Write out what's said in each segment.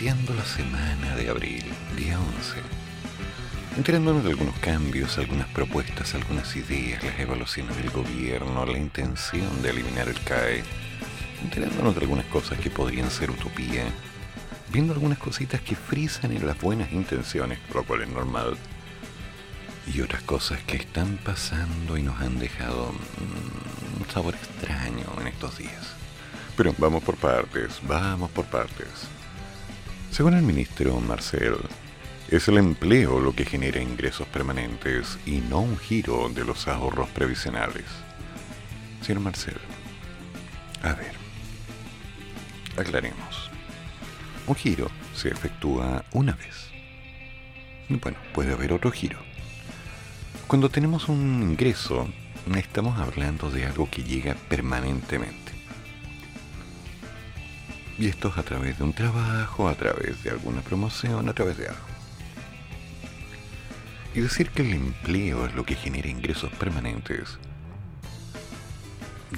Iniciando la semana de abril, día 11. Enterándonos de algunos cambios, algunas propuestas, algunas ideas, las evaluaciones del gobierno, la intención de eliminar el CAE. Enterándonos de algunas cosas que podrían ser utopía. Viendo algunas cositas que frisan en las buenas intenciones, lo cual es normal. Y otras cosas que están pasando y nos han dejado mm, un sabor extraño en estos días. Pero vamos por partes, vamos por partes. Según el ministro Marcel, es el empleo lo que genera ingresos permanentes y no un giro de los ahorros previsionales. Señor Marcel, a ver, aclaremos. Un giro se efectúa una vez. Bueno, puede haber otro giro. Cuando tenemos un ingreso, estamos hablando de algo que llega permanentemente. Y esto es a través de un trabajo, a través de alguna promoción, a través de algo. Y decir que el empleo es lo que genera ingresos permanentes,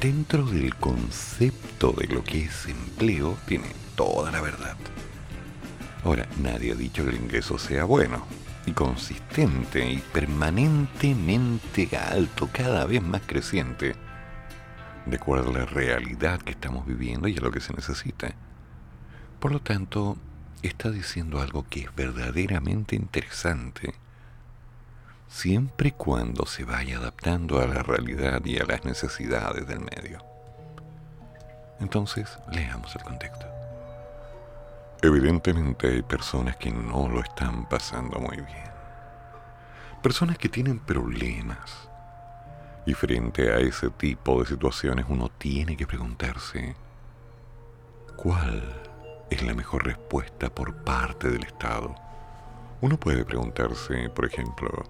dentro del concepto de lo que es empleo, tiene toda la verdad. Ahora, nadie ha dicho que el ingreso sea bueno, y consistente, y permanentemente alto, cada vez más creciente, de acuerdo a la realidad que estamos viviendo y a lo que se necesita. Por lo tanto, está diciendo algo que es verdaderamente interesante, siempre y cuando se vaya adaptando a la realidad y a las necesidades del medio. Entonces, leamos el contexto. Evidentemente hay personas que no lo están pasando muy bien. Personas que tienen problemas. Y frente a ese tipo de situaciones uno tiene que preguntarse, ¿cuál es la mejor respuesta por parte del Estado. Uno puede preguntarse, por ejemplo,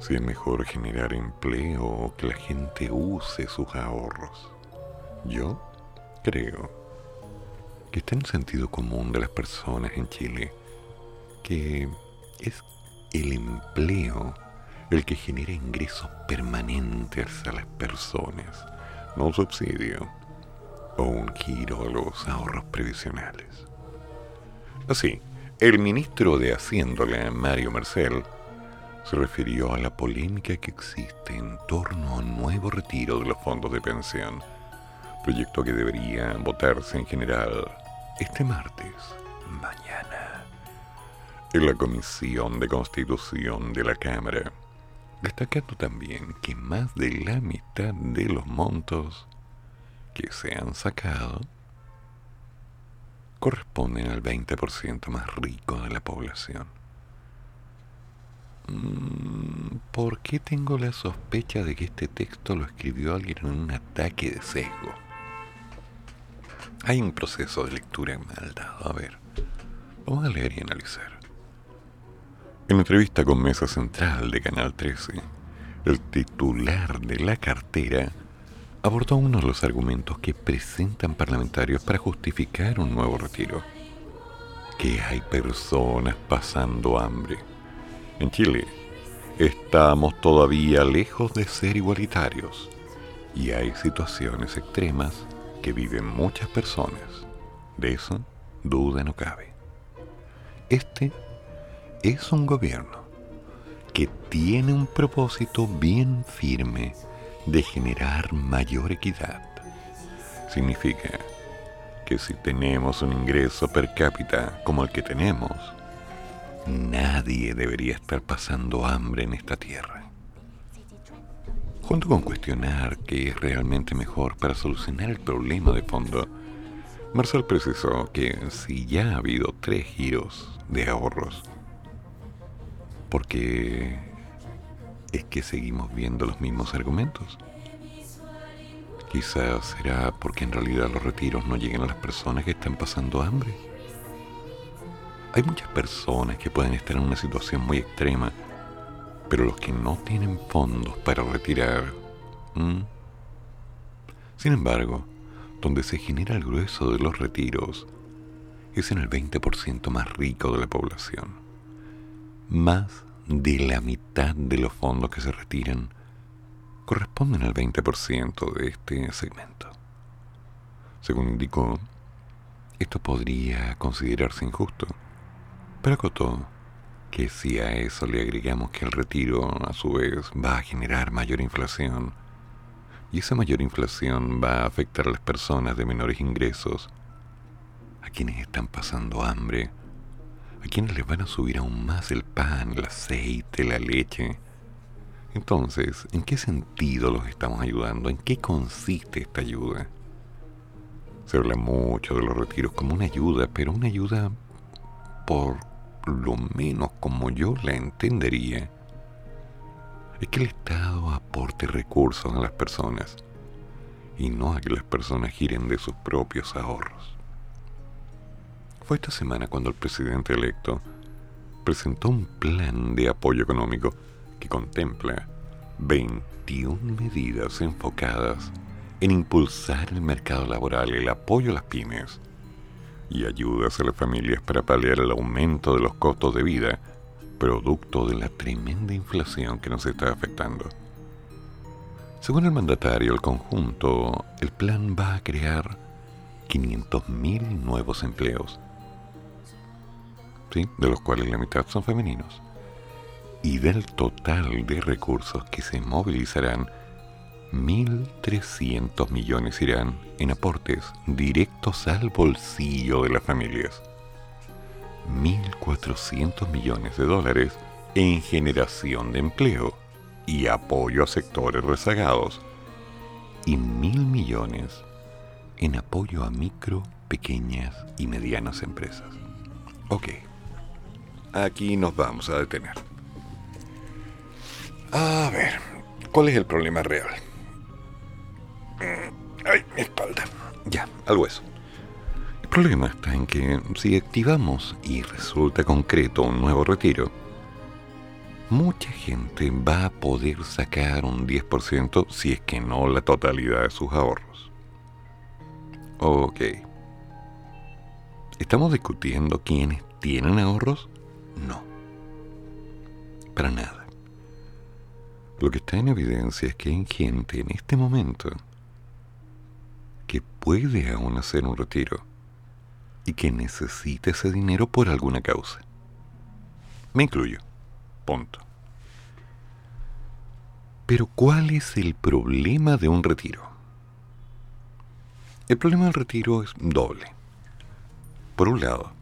si es mejor generar empleo o que la gente use sus ahorros. Yo creo que está en el sentido común de las personas en Chile que es el empleo el que genera ingresos permanentes a las personas, no subsidio o un giro a los ahorros previsionales. Así, el ministro de Hacienda, Mario Marcel, se refirió a la polémica que existe en torno a un nuevo retiro de los fondos de pensión, proyecto que debería votarse en general este martes, mañana, en la Comisión de Constitución de la Cámara, destacando también que más de la mitad de los montos que se han sacado corresponden al 20% más rico de la población. Mm, ¿Por qué tengo la sospecha de que este texto lo escribió alguien en un ataque de sesgo? Hay un proceso de lectura mal dado. A ver, vamos a leer y analizar. En entrevista con Mesa Central de Canal 13, el titular de la cartera abordó uno de los argumentos que presentan parlamentarios para justificar un nuevo retiro. Que hay personas pasando hambre. En Chile estamos todavía lejos de ser igualitarios y hay situaciones extremas que viven muchas personas. De eso duda no cabe. Este es un gobierno que tiene un propósito bien firme de generar mayor equidad. Significa que si tenemos un ingreso per cápita como el que tenemos, nadie debería estar pasando hambre en esta tierra. Junto con cuestionar qué es realmente mejor para solucionar el problema de fondo, Marcel precisó que si ya ha habido tres giros de ahorros, porque es que seguimos viendo los mismos argumentos. Quizás será porque en realidad los retiros no lleguen a las personas que están pasando hambre. Hay muchas personas que pueden estar en una situación muy extrema, pero los que no tienen fondos para retirar... Sin embargo, donde se genera el grueso de los retiros es en el 20% más rico de la población. Más de la mitad de los fondos que se retiran corresponden al 20% de este segmento. Según indicó, esto podría considerarse injusto, pero acotó que si a eso le agregamos que el retiro a su vez va a generar mayor inflación, y esa mayor inflación va a afectar a las personas de menores ingresos, a quienes están pasando hambre, a quienes les van a subir aún más el pan, el aceite, la leche. Entonces, ¿en qué sentido los estamos ayudando? ¿En qué consiste esta ayuda? Se habla mucho de los retiros como una ayuda, pero una ayuda por lo menos como yo la entendería, es que el Estado aporte recursos a las personas y no a que las personas giren de sus propios ahorros. Fue esta semana cuando el presidente electo presentó un plan de apoyo económico que contempla 21 medidas enfocadas en impulsar el mercado laboral, el apoyo a las pymes y ayudas a las familias para paliar el aumento de los costos de vida, producto de la tremenda inflación que nos está afectando. Según el mandatario, el conjunto, el plan va a crear 500.000 nuevos empleos de los cuales la mitad son femeninos. Y del total de recursos que se movilizarán, 1.300 millones irán en aportes directos al bolsillo de las familias. 1.400 millones de dólares en generación de empleo y apoyo a sectores rezagados. Y mil millones en apoyo a micro, pequeñas y medianas empresas. Ok aquí nos vamos a detener. A ver, ¿cuál es el problema real? Mm, ay, mi espalda. Ya, al hueso. El problema está en que si activamos y resulta concreto un nuevo retiro, mucha gente va a poder sacar un 10% si es que no la totalidad de sus ahorros. Ok. ¿Estamos discutiendo quiénes tienen ahorros? No. Para nada. Lo que está en evidencia es que hay gente en este momento que puede aún hacer un retiro y que necesita ese dinero por alguna causa. Me incluyo. Punto. Pero ¿cuál es el problema de un retiro? El problema del retiro es doble. Por un lado,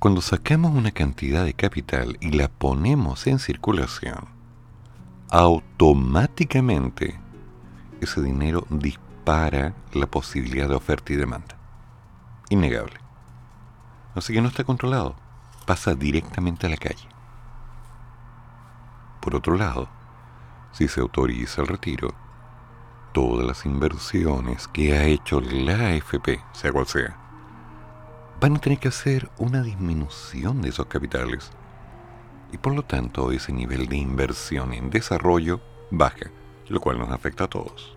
cuando sacamos una cantidad de capital y la ponemos en circulación, automáticamente ese dinero dispara la posibilidad de oferta y demanda. Innegable. Así que no está controlado, pasa directamente a la calle. Por otro lado, si se autoriza el retiro, todas las inversiones que ha hecho la AFP, sea cual sea, van a tener que hacer una disminución de esos capitales. Y por lo tanto ese nivel de inversión en desarrollo baja, lo cual nos afecta a todos.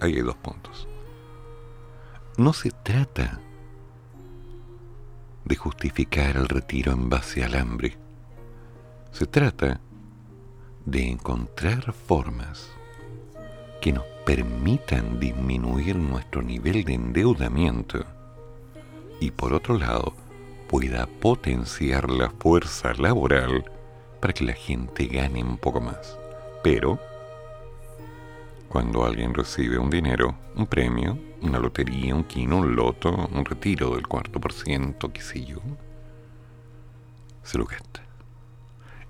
Ahí hay dos puntos. No se trata de justificar el retiro en base al hambre. Se trata de encontrar formas que nos permitan disminuir nuestro nivel de endeudamiento y por otro lado pueda potenciar la fuerza laboral para que la gente gane un poco más. Pero, cuando alguien recibe un dinero, un premio, una lotería, un quino, un loto, un retiro del cuarto por ciento, qué sé yo, se lo gasta.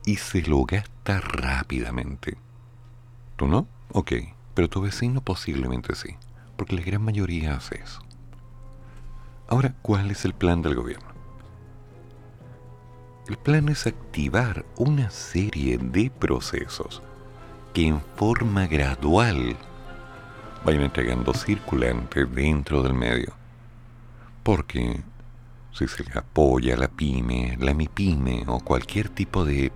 Y se lo gasta rápidamente. ¿Tú no? Ok, pero tu vecino posiblemente sí, porque la gran mayoría hace eso. Ahora, ¿cuál es el plan del gobierno? El plan es activar una serie de procesos que en forma gradual vayan entregando circulante dentro del medio. Porque si se le apoya a la pyme, la mipyme o cualquier tipo de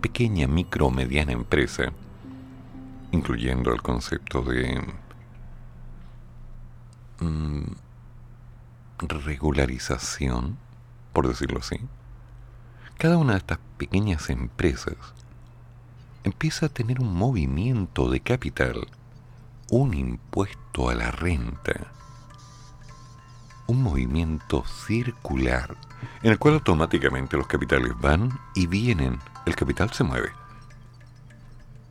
pequeña, micro o mediana empresa, incluyendo el concepto de mm, regularización, por decirlo así, cada una de estas pequeñas empresas empieza a tener un movimiento de capital, un impuesto a la renta, un movimiento circular en el cual automáticamente los capitales van y vienen, el capital se mueve.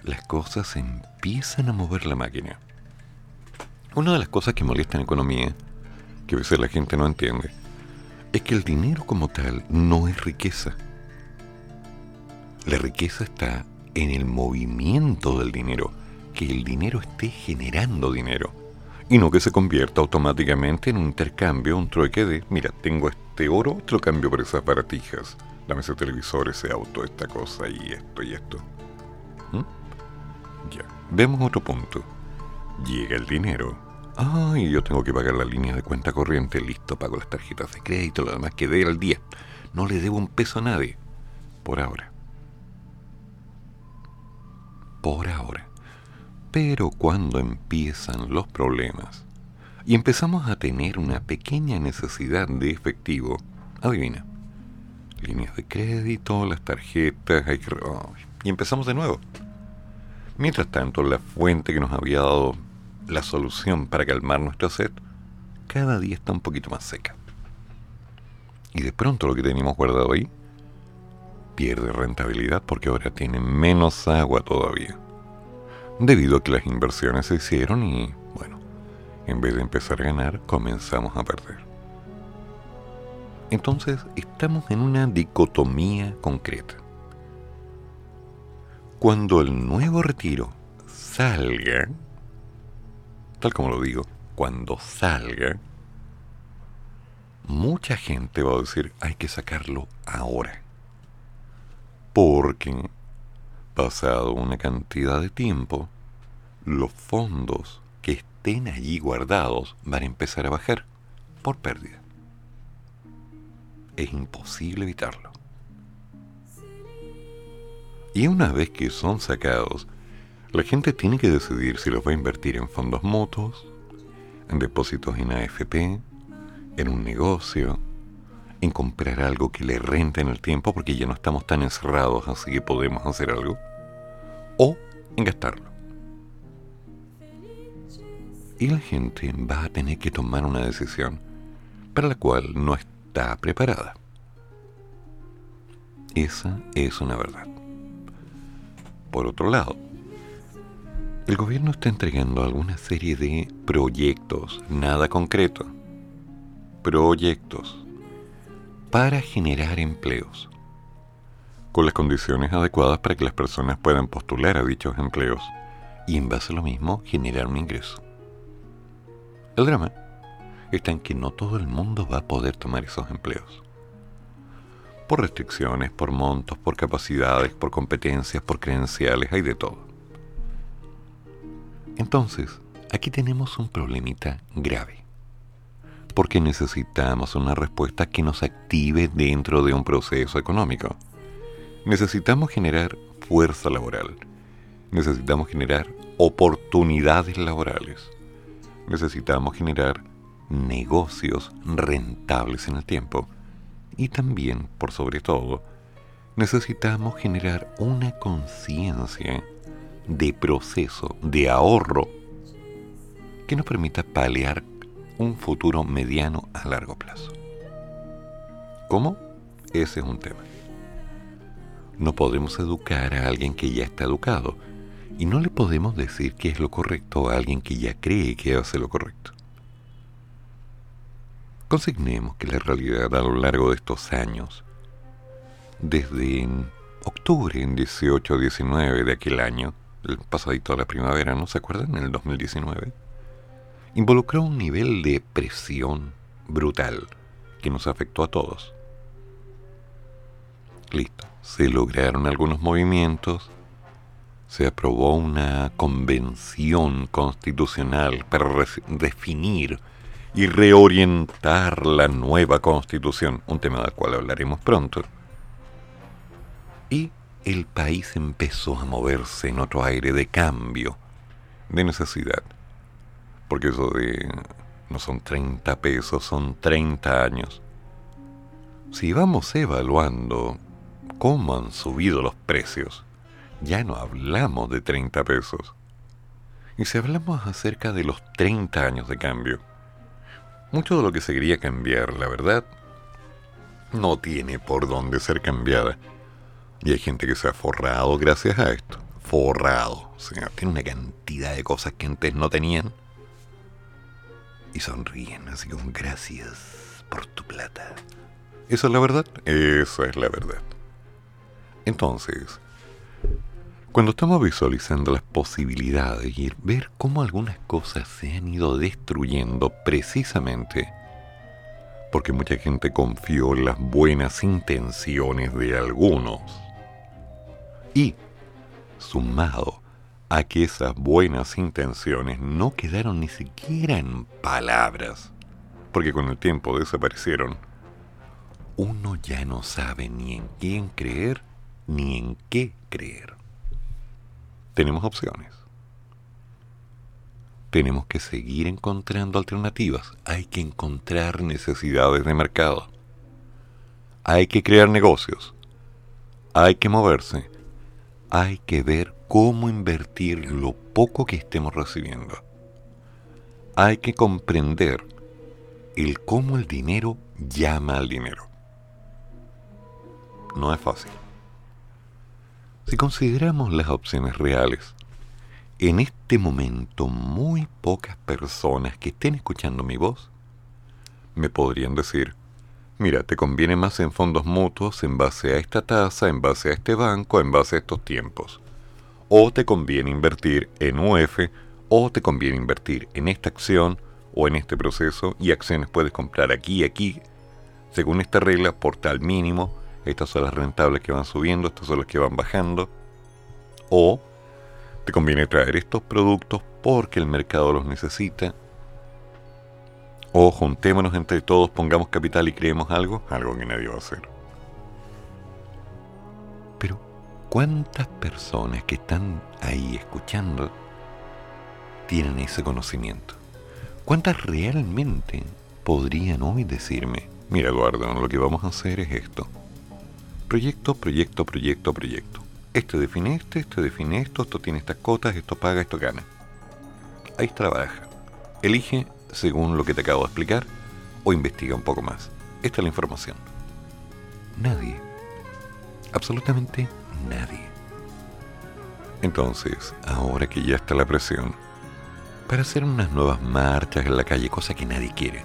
Las cosas empiezan a mover la máquina. Una de las cosas que molesta en economía, que a veces la gente no entiende, es que el dinero como tal no es riqueza. La riqueza está en el movimiento del dinero, que el dinero esté generando dinero y no que se convierta automáticamente en un intercambio, un trueque de, mira, tengo este oro, te lo cambio por esas baratijas, dame ese televisor, ese auto, esta cosa y esto y esto. ¿Mm? Ya, vemos otro punto. Llega el dinero. Ay, yo tengo que pagar la línea de cuenta corriente, listo, pago las tarjetas de crédito, lo demás que dé al día. No le debo un peso a nadie. Por ahora. Por ahora. Pero cuando empiezan los problemas y empezamos a tener una pequeña necesidad de efectivo, adivina, líneas de crédito, las tarjetas, hay que... y empezamos de nuevo. Mientras tanto, la fuente que nos había dado la solución para calmar nuestra sed, cada día está un poquito más seca. Y de pronto lo que teníamos guardado ahí pierde rentabilidad porque ahora tiene menos agua todavía debido a que las inversiones se hicieron y, bueno, en vez de empezar a ganar, comenzamos a perder. Entonces estamos en una dicotomía concreta. Cuando el nuevo retiro salga, tal como lo digo, cuando salga, mucha gente va a decir hay que sacarlo ahora. Porque Pasado una cantidad de tiempo, los fondos que estén allí guardados van a empezar a bajar por pérdida. Es imposible evitarlo. Y una vez que son sacados, la gente tiene que decidir si los va a invertir en fondos mutuos, en depósitos en AFP, en un negocio, en comprar algo que le rente en el tiempo porque ya no estamos tan encerrados así que podemos hacer algo, o en gastarlo. Y la gente va a tener que tomar una decisión para la cual no está preparada. Esa es una verdad. Por otro lado, el gobierno está entregando alguna serie de proyectos, nada concreto, proyectos para generar empleos, con las condiciones adecuadas para que las personas puedan postular a dichos empleos y en base a lo mismo generar un ingreso. El drama está en que no todo el mundo va a poder tomar esos empleos. Por restricciones, por montos, por capacidades, por competencias, por credenciales, hay de todo. Entonces, aquí tenemos un problemita grave porque necesitamos una respuesta que nos active dentro de un proceso económico. Necesitamos generar fuerza laboral. Necesitamos generar oportunidades laborales. Necesitamos generar negocios rentables en el tiempo. Y también, por sobre todo, necesitamos generar una conciencia de proceso, de ahorro, que nos permita paliar un futuro mediano a largo plazo. ¿Cómo? Ese es un tema. No podemos educar a alguien que ya está educado y no le podemos decir qué es lo correcto a alguien que ya cree que hace lo correcto. Consignemos que la realidad a lo largo de estos años, desde octubre, en 18 19 de aquel año, el pasadito de la primavera, ¿no se acuerdan? En el 2019, involucró un nivel de presión brutal que nos afectó a todos. Listo, se lograron algunos movimientos, se aprobó una convención constitucional para definir y reorientar la nueva constitución, un tema del cual hablaremos pronto. El país empezó a moverse en otro aire de cambio, de necesidad. Porque eso de no son 30 pesos, son 30 años. Si vamos evaluando cómo han subido los precios, ya no hablamos de 30 pesos. Y si hablamos acerca de los 30 años de cambio, mucho de lo que se quería cambiar, la verdad, no tiene por dónde ser cambiada. Y hay gente que se ha forrado gracias a esto. Forrado. O tiene una cantidad de cosas que antes no tenían. Y sonríen, así como gracias por tu plata. ¿Eso es la verdad? Eso es la verdad. Entonces, cuando estamos visualizando las posibilidades y ver cómo algunas cosas se han ido destruyendo precisamente porque mucha gente confió en las buenas intenciones de algunos. Y, sumado a que esas buenas intenciones no quedaron ni siquiera en palabras, porque con el tiempo desaparecieron, uno ya no sabe ni en quién creer ni en qué creer. Tenemos opciones. Tenemos que seguir encontrando alternativas. Hay que encontrar necesidades de mercado. Hay que crear negocios. Hay que moverse. Hay que ver cómo invertir lo poco que estemos recibiendo. Hay que comprender el cómo el dinero llama al dinero. No es fácil. Si consideramos las opciones reales, en este momento muy pocas personas que estén escuchando mi voz me podrían decir, mira, te conviene más en fondos mutuos en base a esta tasa, en base a este banco, en base a estos tiempos. O te conviene invertir en UF, o te conviene invertir en esta acción o en este proceso, y acciones puedes comprar aquí y aquí, según esta regla, por tal mínimo, estas son las rentables que van subiendo, estas son las que van bajando. O te conviene traer estos productos porque el mercado los necesita. O juntémonos entre todos, pongamos capital y creemos algo, algo que nadie va a hacer. Pero, ¿cuántas personas que están ahí escuchando tienen ese conocimiento? ¿Cuántas realmente podrían hoy decirme, mira Eduardo, lo que vamos a hacer es esto? proyecto, proyecto, proyecto, proyecto. Este define este, este define esto, esto tiene estas cotas, esto paga, esto gana. Ahí trabaja. Elige según lo que te acabo de explicar o investiga un poco más. Esta es la información. Nadie. Absolutamente nadie. Entonces, ahora que ya está la presión, para hacer unas nuevas marchas en la calle, cosa que nadie quiere,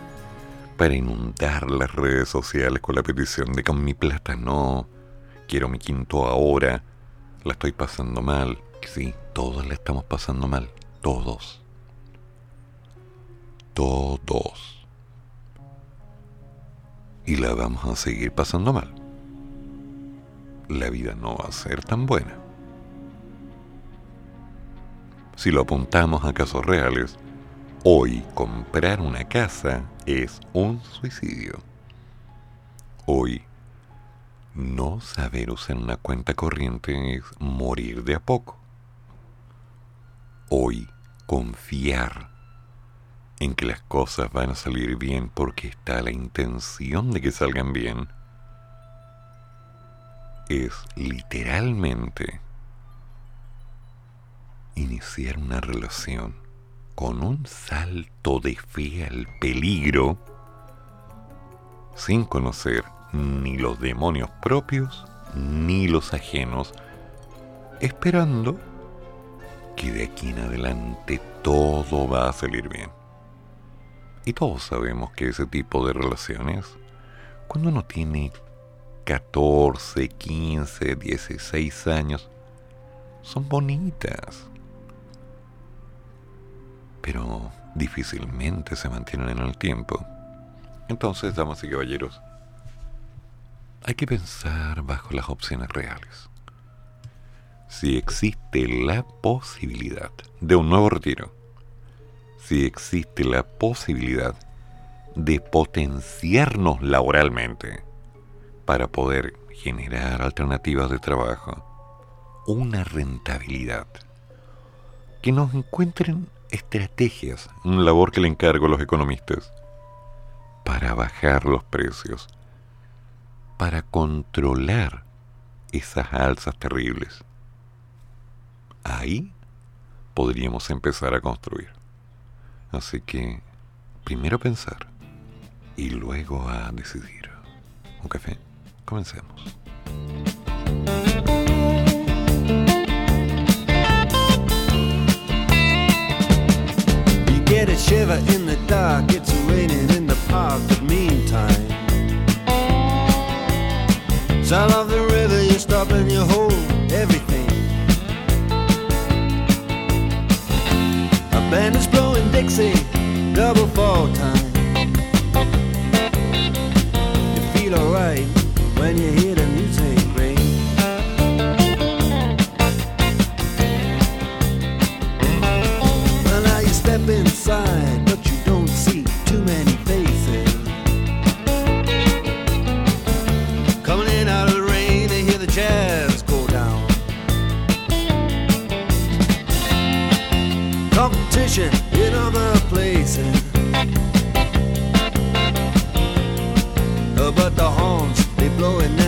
para inundar las redes sociales con la petición de con mi plata no, quiero mi quinto ahora, la estoy pasando mal. Sí, todos la estamos pasando mal, todos. Todos. Y la vamos a seguir pasando mal. La vida no va a ser tan buena. Si lo apuntamos a casos reales, hoy comprar una casa es un suicidio. Hoy no saber usar una cuenta corriente es morir de a poco. Hoy, confiar en que las cosas van a salir bien porque está la intención de que salgan bien, es literalmente iniciar una relación con un salto de fe al peligro sin conocer ni los demonios propios ni los ajenos, esperando que de aquí en adelante todo va a salir bien. Y todos sabemos que ese tipo de relaciones, cuando uno tiene 14, 15, 16 años, son bonitas. Pero difícilmente se mantienen en el tiempo. Entonces, damas y caballeros, hay que pensar bajo las opciones reales. Si existe la posibilidad de un nuevo retiro, si existe la posibilidad de potenciarnos laboralmente para poder generar alternativas de trabajo, una rentabilidad, que nos encuentren estrategias, una labor que le encargo a los economistas, para bajar los precios, para controlar esas alzas terribles. Ahí podríamos empezar a construir. Así que primero pensar y luego a decidir. ¿Un café? Comencemos. You get a shiver in the dark, it's raining in the park, but meantime. Sound of the river, you stop and you hold Dixie, double fall time. You feel alright when you hear the music ring. Well, now you step inside, but you don't see too many faces. Coming in out of the rain, they hear the jazz go down. Competition blowing out.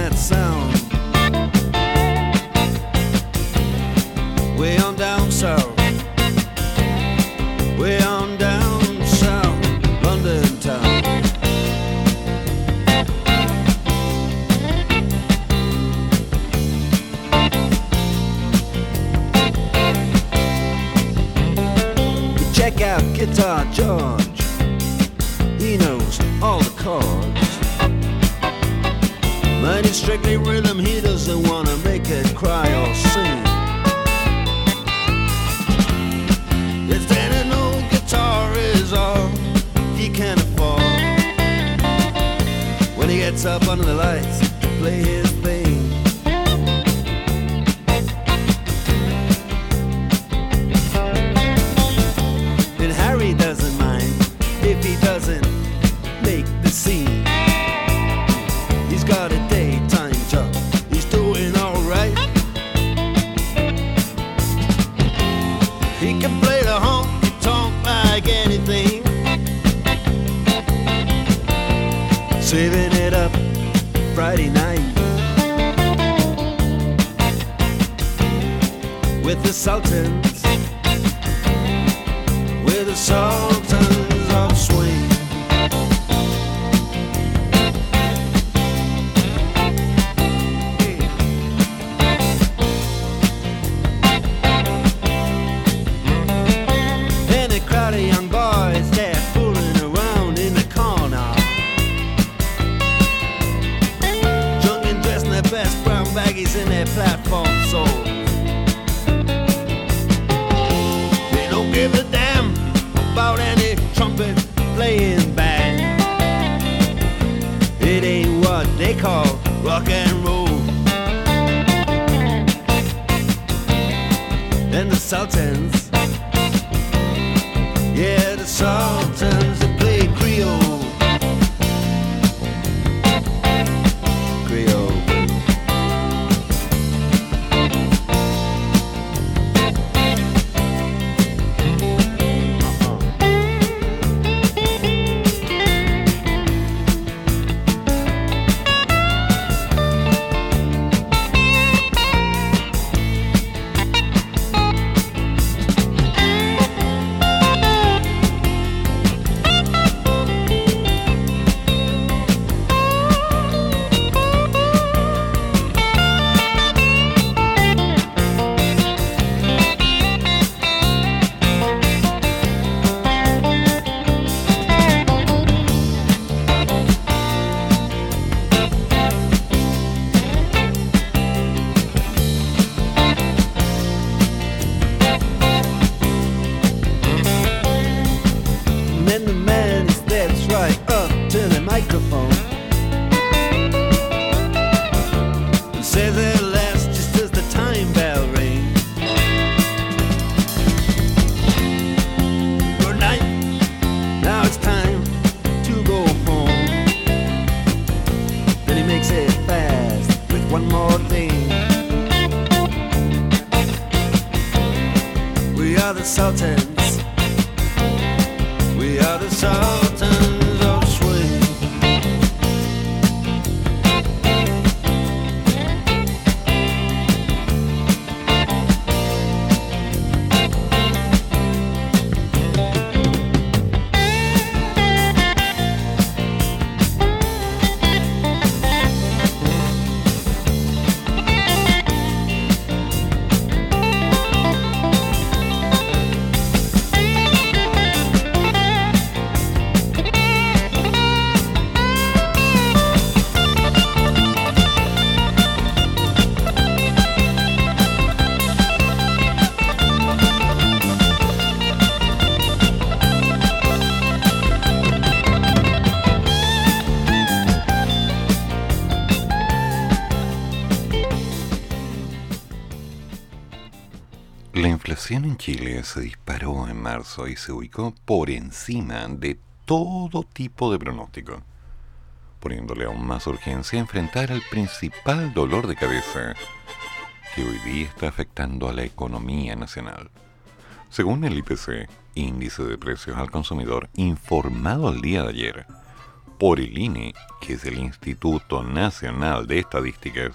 With the Sultans, with the Sultans se disparó en marzo y se ubicó por encima de todo tipo de pronóstico, poniéndole aún más urgencia a enfrentar el principal dolor de cabeza que hoy día está afectando a la economía nacional. Según el IPC, Índice de Precios al Consumidor, informado el día de ayer por el INE, que es el Instituto Nacional de Estadísticas,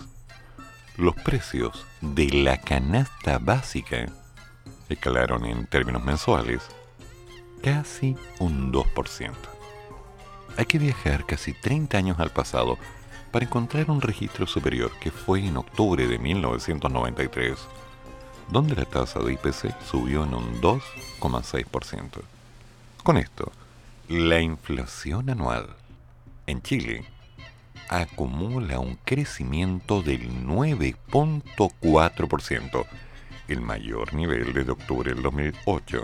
los precios de la canasta básica escalaron en términos mensuales casi un 2%. Hay que viajar casi 30 años al pasado para encontrar un registro superior que fue en octubre de 1993, donde la tasa de IPC subió en un 2,6%. Con esto, la inflación anual en Chile acumula un crecimiento del 9.4%, el mayor nivel desde octubre del 2008,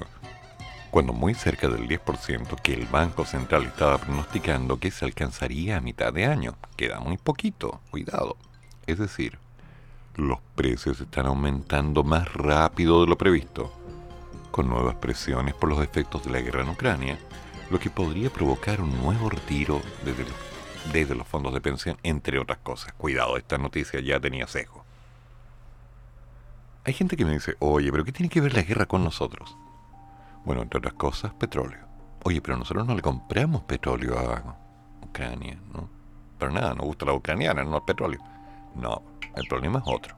cuando muy cerca del 10% que el Banco Central estaba pronosticando que se alcanzaría a mitad de año. Queda muy poquito, cuidado. Es decir, los precios están aumentando más rápido de lo previsto, con nuevas presiones por los efectos de la guerra en Ucrania, lo que podría provocar un nuevo retiro desde los fondos de pensión, entre otras cosas. Cuidado, esta noticia ya tenía sesgo. Hay gente que me dice, oye, pero ¿qué tiene que ver la guerra con nosotros? Bueno, entre otras cosas, petróleo. Oye, pero nosotros no le compramos petróleo a Ucrania, ¿no? Pero nada, nos gusta la ucraniana, no el petróleo. No, el problema es otro.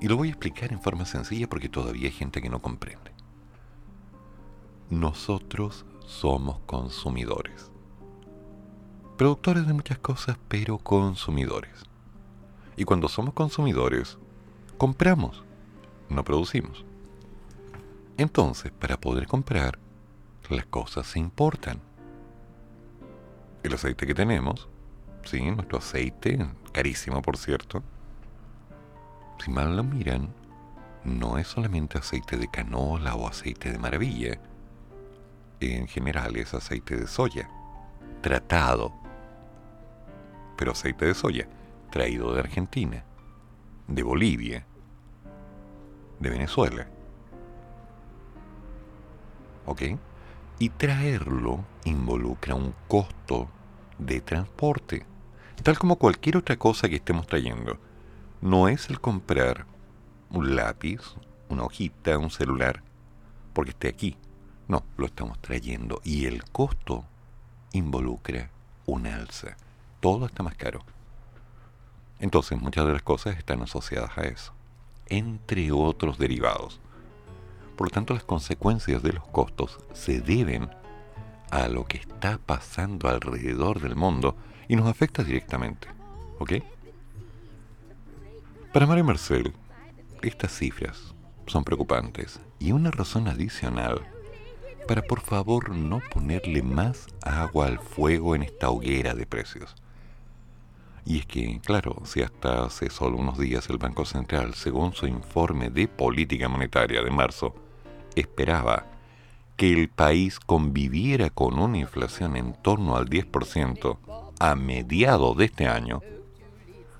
Y lo voy a explicar en forma sencilla porque todavía hay gente que no comprende. Nosotros somos consumidores productores de muchas cosas, pero consumidores. Y cuando somos consumidores, compramos, no producimos. Entonces, para poder comprar, las cosas se importan. El aceite que tenemos, sí, nuestro aceite, carísimo por cierto, si mal lo miran, no es solamente aceite de canola o aceite de maravilla. En general es aceite de soya, tratado pero aceite de soya, traído de Argentina, de Bolivia, de Venezuela. ¿Ok? Y traerlo involucra un costo de transporte, tal como cualquier otra cosa que estemos trayendo. No es el comprar un lápiz, una hojita, un celular, porque esté aquí. No, lo estamos trayendo y el costo involucra un alza todo está más caro. Entonces muchas de las cosas están asociadas a eso, entre otros derivados. Por lo tanto, las consecuencias de los costos se deben a lo que está pasando alrededor del mundo y nos afecta directamente. ¿Ok? Para Mario Marcel, estas cifras son preocupantes y una razón adicional para por favor no ponerle más agua al fuego en esta hoguera de precios. Y es que, claro, si hasta hace solo unos días el Banco Central, según su informe de política monetaria de marzo, esperaba que el país conviviera con una inflación en torno al 10% a mediados de este año,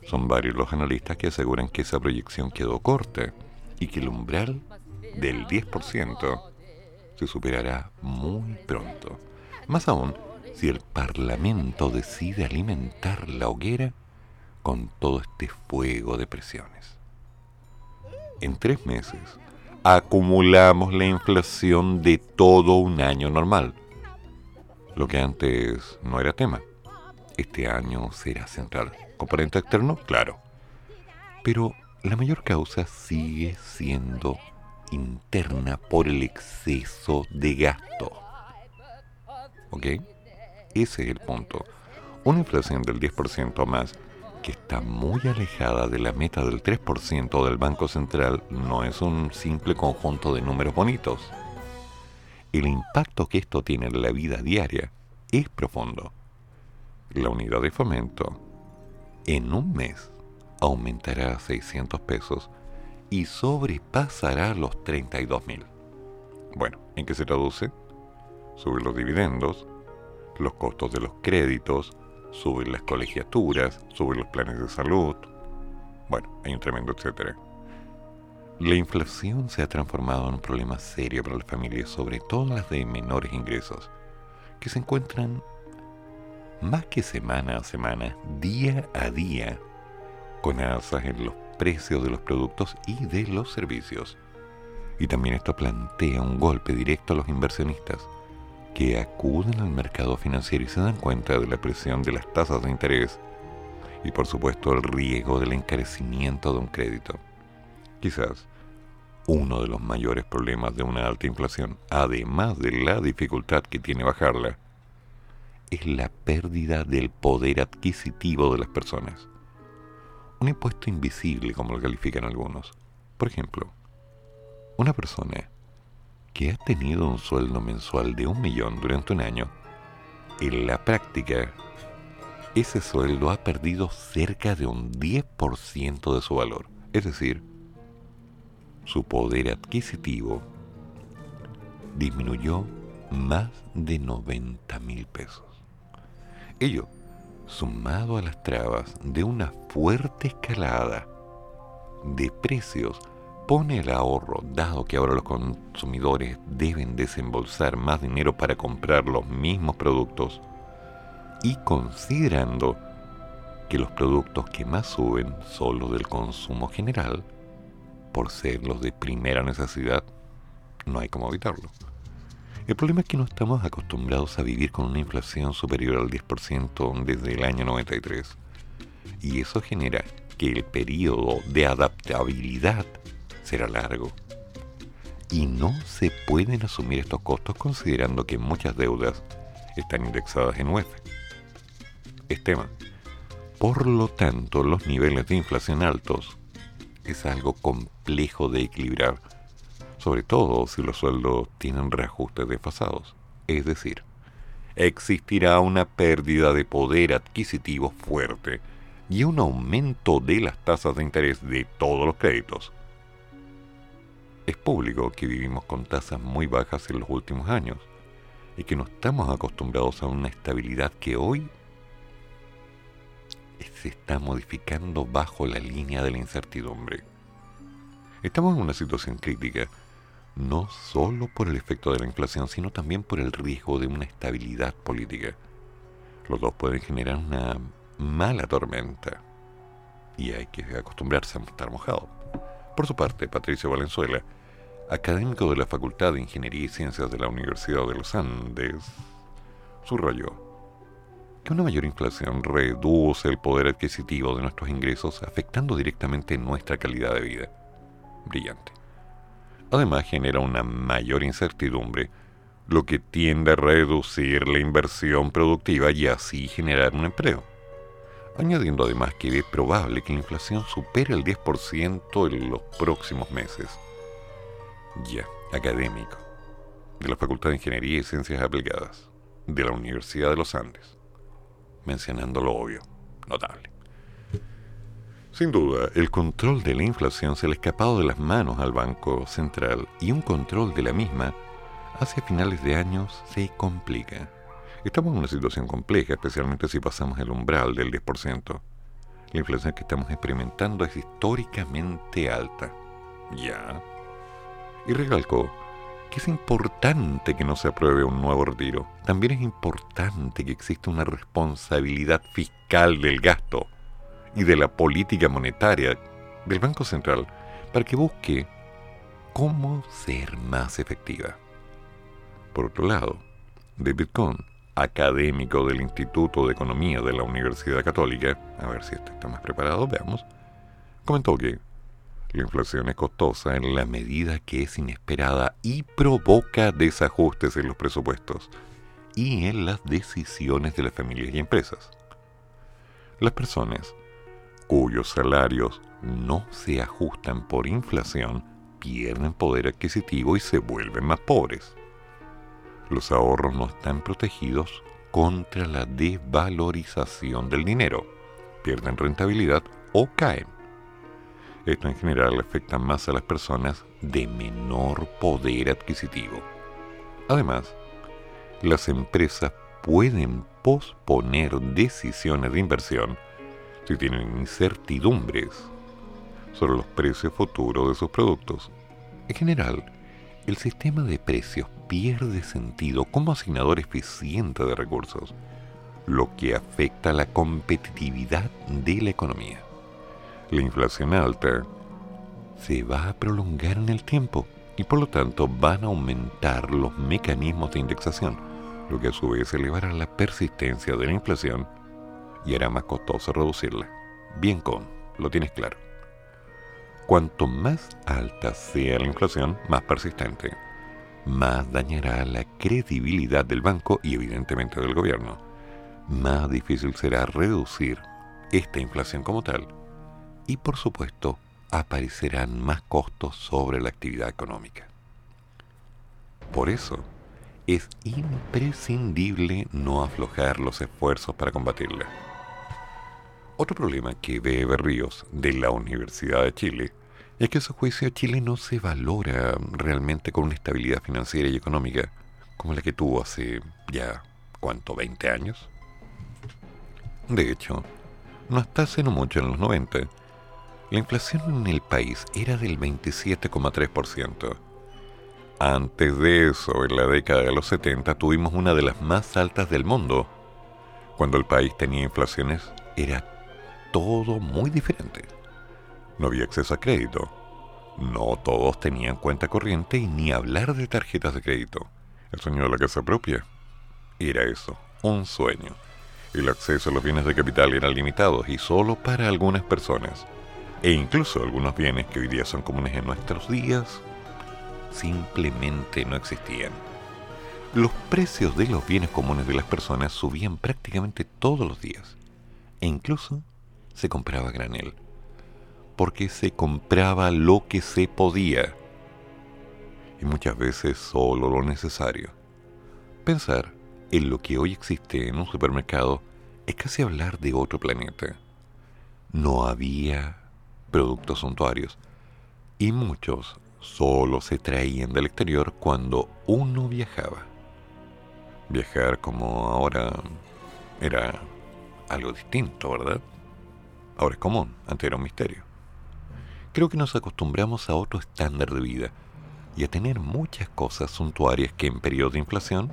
son varios los analistas que aseguran que esa proyección quedó corta y que el umbral del 10% se superará muy pronto. Más aún, si el Parlamento decide alimentar la hoguera con todo este fuego de presiones. En tres meses, acumulamos la inflación de todo un año normal. Lo que antes no era tema. Este año será central. ¿Componente externo? Claro. Pero la mayor causa sigue siendo interna por el exceso de gasto. ¿Ok? Ese es el punto. Una inflación del 10% más que está muy alejada de la meta del 3% del Banco Central no es un simple conjunto de números bonitos. El impacto que esto tiene en la vida diaria es profundo. La unidad de fomento en un mes aumentará a 600 pesos y sobrepasará los 32 mil. Bueno, ¿en qué se traduce? Subir los dividendos, los costos de los créditos, subir las colegiaturas, subir los planes de salud. Bueno, hay un tremendo etcétera. La inflación se ha transformado en un problema serio para las familias, sobre todo las de menores ingresos, que se encuentran más que semana a semana, día a día, con alzas en los precios de los productos y de los servicios. Y también esto plantea un golpe directo a los inversionistas que acuden al mercado financiero y se dan cuenta de la presión de las tasas de interés y por supuesto el riesgo del encarecimiento de un crédito. Quizás uno de los mayores problemas de una alta inflación, además de la dificultad que tiene bajarla, es la pérdida del poder adquisitivo de las personas. Un impuesto invisible, como lo califican algunos. Por ejemplo, una persona que ha tenido un sueldo mensual de un millón durante un año, en la práctica, ese sueldo ha perdido cerca de un 10% de su valor. Es decir, su poder adquisitivo disminuyó más de 90 mil pesos. Ello, sumado a las trabas de una fuerte escalada de precios, pone el ahorro, dado que ahora los consumidores deben desembolsar más dinero para comprar los mismos productos, y considerando que los productos que más suben son los del consumo general, por ser los de primera necesidad, no hay como evitarlo. El problema es que no estamos acostumbrados a vivir con una inflación superior al 10% desde el año 93. Y eso genera que el periodo de adaptabilidad será largo. Y no se pueden asumir estos costos considerando que muchas deudas están indexadas en UEF. Es tema. Por lo tanto, los niveles de inflación altos es algo complejo de equilibrar sobre todo si los sueldos tienen reajustes desfasados. Es decir, existirá una pérdida de poder adquisitivo fuerte y un aumento de las tasas de interés de todos los créditos. Es público que vivimos con tasas muy bajas en los últimos años y que no estamos acostumbrados a una estabilidad que hoy se está modificando bajo la línea de la incertidumbre. Estamos en una situación crítica no solo por el efecto de la inflación, sino también por el riesgo de una estabilidad política. Los dos pueden generar una mala tormenta y hay que acostumbrarse a estar mojado. Por su parte, Patricio Valenzuela, académico de la Facultad de Ingeniería y Ciencias de la Universidad de los Andes, subrayó que una mayor inflación reduce el poder adquisitivo de nuestros ingresos, afectando directamente nuestra calidad de vida. Brillante. Además genera una mayor incertidumbre, lo que tiende a reducir la inversión productiva y así generar un empleo. Añadiendo además que es probable que la inflación supere el 10% en los próximos meses. Ya, académico, de la Facultad de Ingeniería y Ciencias Aplicadas, de la Universidad de los Andes, mencionando lo obvio, notable. Sin duda, el control de la inflación se le ha escapado de las manos al Banco Central y un control de la misma hacia finales de años se complica. Estamos en una situación compleja, especialmente si pasamos el umbral del 10%. La inflación que estamos experimentando es históricamente alta. Ya. Y recalcó que es importante que no se apruebe un nuevo retiro. También es importante que exista una responsabilidad fiscal del gasto y de la política monetaria del Banco Central para que busque cómo ser más efectiva. Por otro lado, David Cohn, académico del Instituto de Economía de la Universidad Católica, a ver si este está más preparado, veamos, comentó que la inflación es costosa en la medida que es inesperada y provoca desajustes en los presupuestos y en las decisiones de las familias y empresas. Las personas cuyos salarios no se ajustan por inflación pierden poder adquisitivo y se vuelven más pobres. Los ahorros no están protegidos contra la desvalorización del dinero, pierden rentabilidad o caen. Esto en general afecta más a las personas de menor poder adquisitivo. Además, las empresas pueden posponer decisiones de inversión si tienen incertidumbres sobre los precios futuros de sus productos. En general, el sistema de precios pierde sentido como asignador eficiente de recursos, lo que afecta la competitividad de la economía. La inflación alta se va a prolongar en el tiempo y por lo tanto van a aumentar los mecanismos de indexación, lo que a su vez elevará la persistencia de la inflación y hará más costoso reducirla. Bien con, lo tienes claro. Cuanto más alta sea la inflación, más persistente, más dañará la credibilidad del banco y evidentemente del gobierno. Más difícil será reducir esta inflación como tal. Y por supuesto, aparecerán más costos sobre la actividad económica. Por eso, es imprescindible no aflojar los esfuerzos para combatirla. Otro problema que ve Berríos de la Universidad de Chile es que su juicio Chile no se valora realmente con una estabilidad financiera y económica como la que tuvo hace ya, ¿cuánto? ¿20 años? De hecho, no hasta hace no mucho en los 90, la inflación en el país era del 27,3%. Antes de eso, en la década de los 70, tuvimos una de las más altas del mundo. Cuando el país tenía inflaciones, era todo muy diferente. No había acceso a crédito. No todos tenían cuenta corriente y ni hablar de tarjetas de crédito. El sueño de la casa propia era eso, un sueño. El acceso a los bienes de capital era limitado y solo para algunas personas. E incluso algunos bienes que hoy día son comunes en nuestros días simplemente no existían. Los precios de los bienes comunes de las personas subían prácticamente todos los días. E incluso se compraba granel, porque se compraba lo que se podía y muchas veces solo lo necesario. Pensar en lo que hoy existe en un supermercado es casi hablar de otro planeta. No había productos suntuarios y muchos solo se traían del exterior cuando uno viajaba. Viajar como ahora era algo distinto, ¿verdad? Ahora es común, antes era un misterio. Creo que nos acostumbramos a otro estándar de vida y a tener muchas cosas suntuarias que en periodo de inflación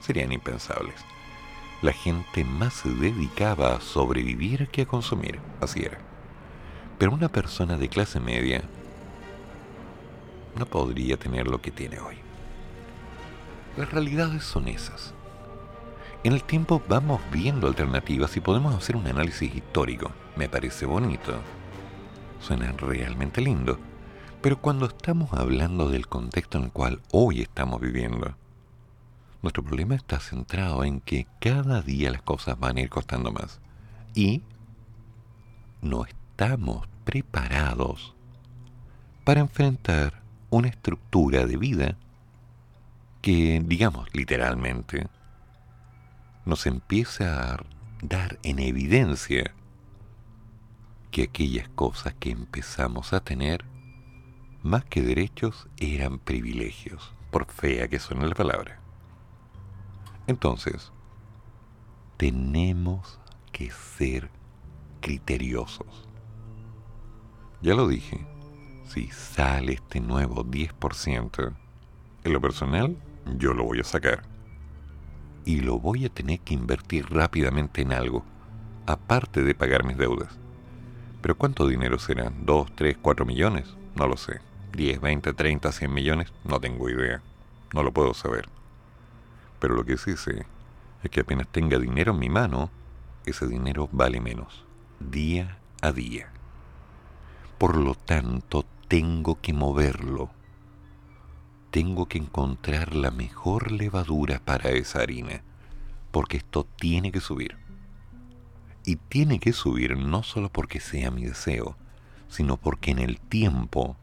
serían impensables. La gente más se dedicaba a sobrevivir que a consumir, así era. Pero una persona de clase media no podría tener lo que tiene hoy. Las realidades son esas. En el tiempo vamos viendo alternativas y podemos hacer un análisis histórico. Me parece bonito. Suena realmente lindo. Pero cuando estamos hablando del contexto en el cual hoy estamos viviendo, nuestro problema está centrado en que cada día las cosas van a ir costando más. Y no estamos preparados para enfrentar una estructura de vida que, digamos literalmente, nos empieza a dar en evidencia que aquellas cosas que empezamos a tener, más que derechos, eran privilegios, por fea que suene la palabra. Entonces, tenemos que ser criteriosos. Ya lo dije, si sale este nuevo 10%, en lo personal, yo lo voy a sacar y lo voy a tener que invertir rápidamente en algo, aparte de pagar mis deudas. Pero ¿cuánto dinero serán? ¿Dos, tres, cuatro millones? No lo sé. 10, 20, 30, 100 millones, no tengo idea. No lo puedo saber. Pero lo que sí sé es que apenas tenga dinero en mi mano, ese dinero vale menos, día a día. Por lo tanto, tengo que moverlo. Tengo que encontrar la mejor levadura para esa harina, porque esto tiene que subir. Y tiene que subir no solo porque sea mi deseo, sino porque en el tiempo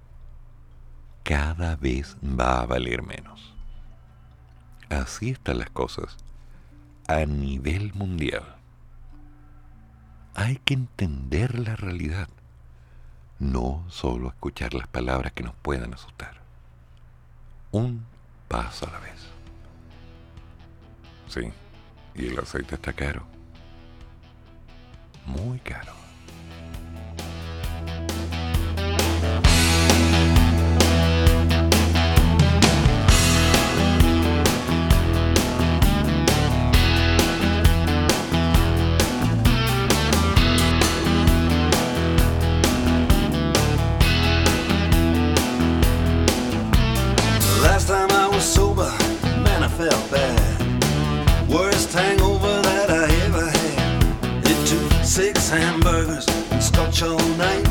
cada vez va a valer menos. Así están las cosas a nivel mundial. Hay que entender la realidad, no solo escuchar las palabras que nos puedan asustar. Un paso a la vez. Sí, y el aceite está caro. Muy caro. And all night.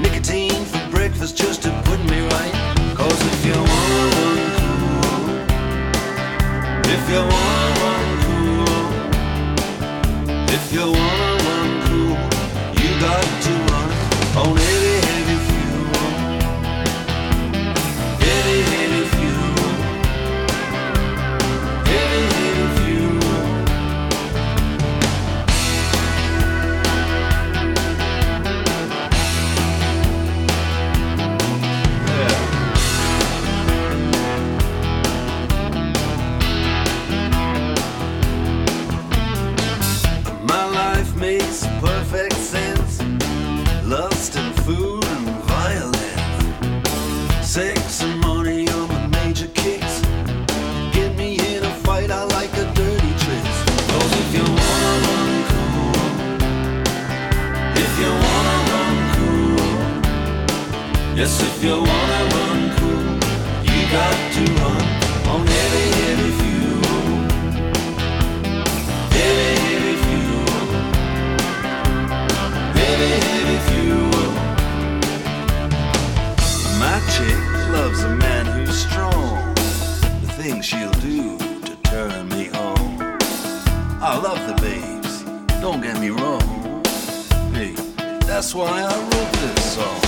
Nicotine for breakfast just to put me right. Cause if you wanna run cool, if you wanna run cool, if you wanna if you wanna run cool, you got to run on heavy, heavy fuel. Heavy, heavy fuel. Heavy, heavy fuel. My chick loves a man who's strong. The things she'll do to turn me on. I love the babes, don't get me wrong. Hey, that's why I wrote this song.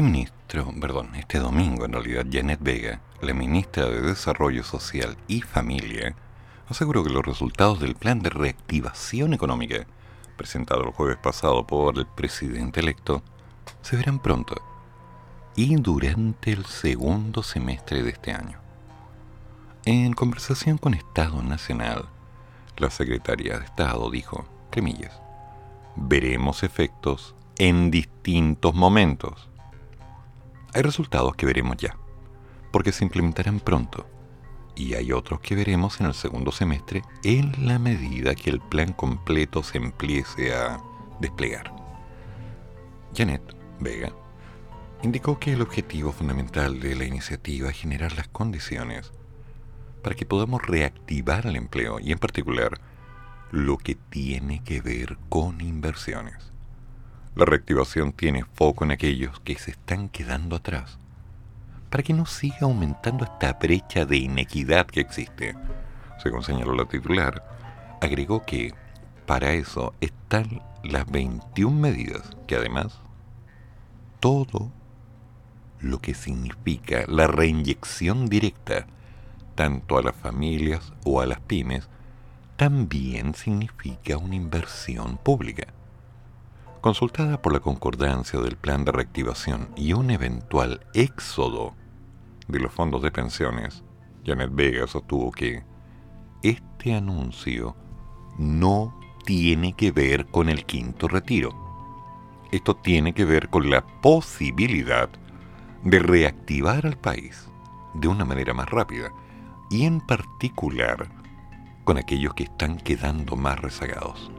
Este ministro, perdón, este domingo en realidad, Janet Vega, la ministra de Desarrollo Social y Familia, aseguró que los resultados del plan de reactivación económica, presentado el jueves pasado por el presidente electo, se verán pronto y durante el segundo semestre de este año. En conversación con Estado Nacional, la secretaria de Estado dijo, cremillas, veremos efectos en distintos momentos. Hay resultados que veremos ya, porque se implementarán pronto, y hay otros que veremos en el segundo semestre en la medida que el plan completo se empiece a desplegar. Janet Vega indicó que el objetivo fundamental de la iniciativa es generar las condiciones para que podamos reactivar el empleo y en particular lo que tiene que ver con inversiones. La reactivación tiene foco en aquellos que se están quedando atrás, para que no siga aumentando esta brecha de inequidad que existe. Según señaló la titular, agregó que para eso están las 21 medidas que además todo lo que significa la reinyección directa tanto a las familias o a las pymes, también significa una inversión pública. Consultada por la concordancia del plan de reactivación y un eventual éxodo de los fondos de pensiones, Janet Vega sostuvo que este anuncio no tiene que ver con el quinto retiro. Esto tiene que ver con la posibilidad de reactivar al país de una manera más rápida y en particular con aquellos que están quedando más rezagados.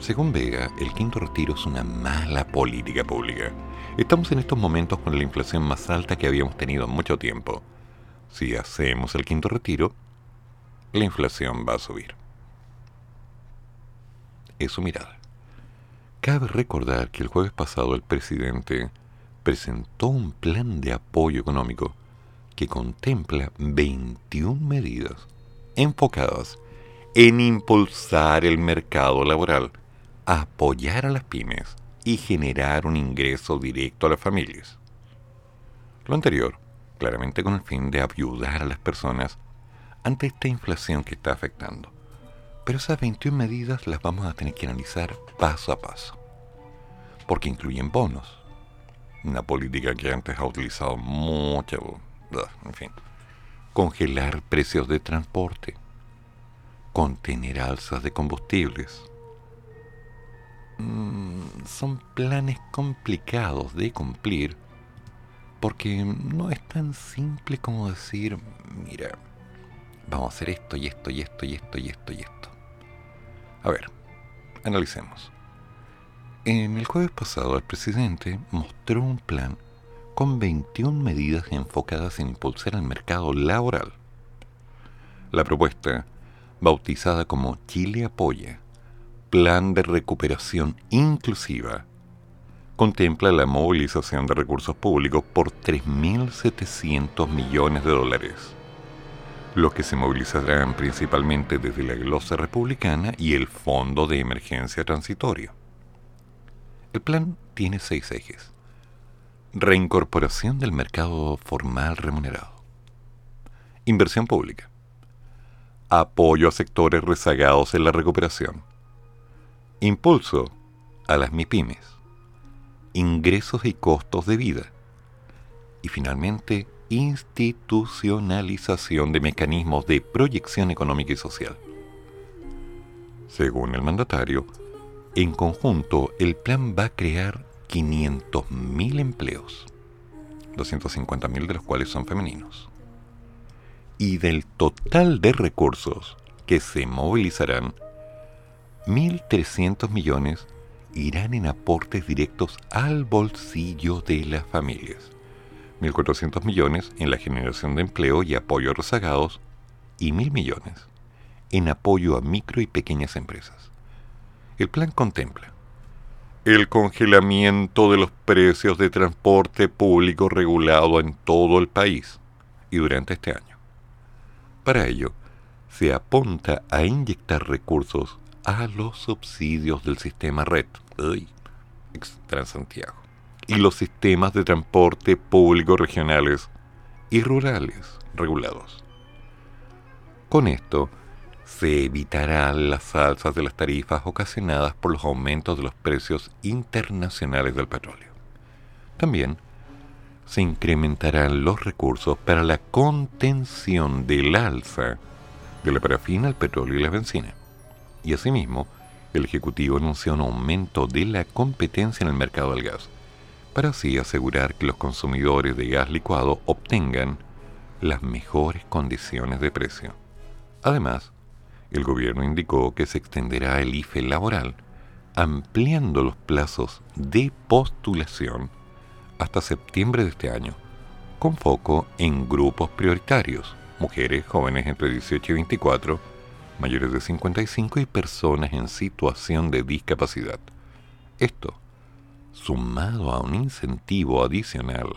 Según Vega, el quinto retiro es una mala política pública. Estamos en estos momentos con la inflación más alta que habíamos tenido en mucho tiempo. Si hacemos el quinto retiro, la inflación va a subir. Es su mirada. Cabe recordar que el jueves pasado el presidente presentó un plan de apoyo económico que contempla 21 medidas enfocadas en impulsar el mercado laboral, apoyar a las pymes y generar un ingreso directo a las familias. Lo anterior, claramente con el fin de ayudar a las personas ante esta inflación que está afectando. Pero esas 21 medidas las vamos a tener que analizar paso a paso, porque incluyen bonos, una política que antes ha utilizado mucho, en fin, congelar precios de transporte, contener alzas de combustibles. Mm, son planes complicados de cumplir porque no es tan simple como decir, mira, vamos a hacer esto y esto y esto y esto y esto y esto. A ver, analicemos. En el jueves pasado el presidente mostró un plan con 21 medidas enfocadas en impulsar el mercado laboral. La propuesta, bautizada como Chile Apoya, Plan de Recuperación Inclusiva, contempla la movilización de recursos públicos por 3.700 millones de dólares, los que se movilizarán principalmente desde la glosa republicana y el Fondo de Emergencia Transitorio. El plan tiene seis ejes Reincorporación del mercado formal remunerado. Inversión pública. Apoyo a sectores rezagados en la recuperación. Impulso a las MIPIMES. Ingresos y costos de vida. Y finalmente, institucionalización de mecanismos de proyección económica y social. Según el mandatario, en conjunto el plan va a crear 500.000 empleos, 250.000 de los cuales son femeninos. Y del total de recursos que se movilizarán, 1.300 millones irán en aportes directos al bolsillo de las familias, 1.400 millones en la generación de empleo y apoyo a rezagados y 1.000 millones en apoyo a micro y pequeñas empresas. El plan contempla el congelamiento de los precios de transporte público regulado en todo el país y durante este año. Para ello, se apunta a inyectar recursos a los subsidios del sistema red Transantiago. y los sistemas de transporte público regionales y rurales regulados. Con esto, se evitarán las alzas de las tarifas ocasionadas por los aumentos de los precios internacionales del petróleo. También se incrementarán los recursos para la contención del alza de la parafina, el petróleo y la benzina. Y asimismo, el Ejecutivo anunció un aumento de la competencia en el mercado del gas, para así asegurar que los consumidores de gas licuado obtengan las mejores condiciones de precio. Además, el gobierno indicó que se extenderá el IFE laboral, ampliando los plazos de postulación hasta septiembre de este año, con foco en grupos prioritarios, mujeres jóvenes entre 18 y 24, mayores de 55 y personas en situación de discapacidad. Esto, sumado a un incentivo adicional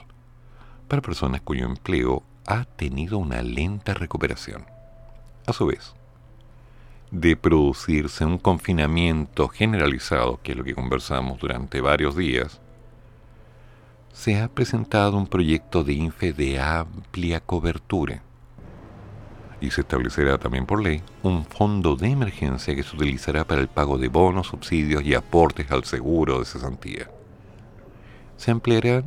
para personas cuyo empleo ha tenido una lenta recuperación. A su vez, de producirse un confinamiento generalizado, que es lo que conversamos durante varios días, se ha presentado un proyecto de INFE de amplia cobertura y se establecerá también por ley un fondo de emergencia que se utilizará para el pago de bonos, subsidios y aportes al seguro de cesantía. Se ampliará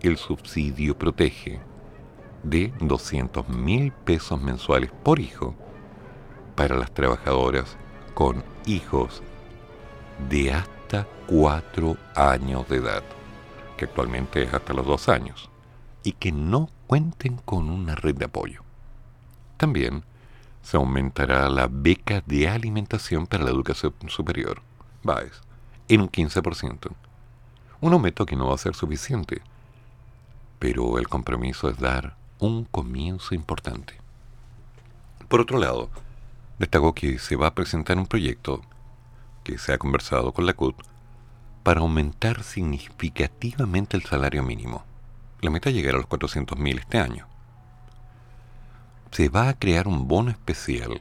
el subsidio protege de 200 mil pesos mensuales por hijo para las trabajadoras con hijos de hasta 4 años de edad, que actualmente es hasta los 2 años, y que no cuenten con una red de apoyo. También se aumentará la beca de alimentación para la educación superior, BAES, en un 15%. Un aumento que no va a ser suficiente, pero el compromiso es dar un comienzo importante. Por otro lado, destacó que se va a presentar un proyecto que se ha conversado con la CUT para aumentar significativamente el salario mínimo. La meta es llegar a los 400.000 este año. Se va a crear un bono especial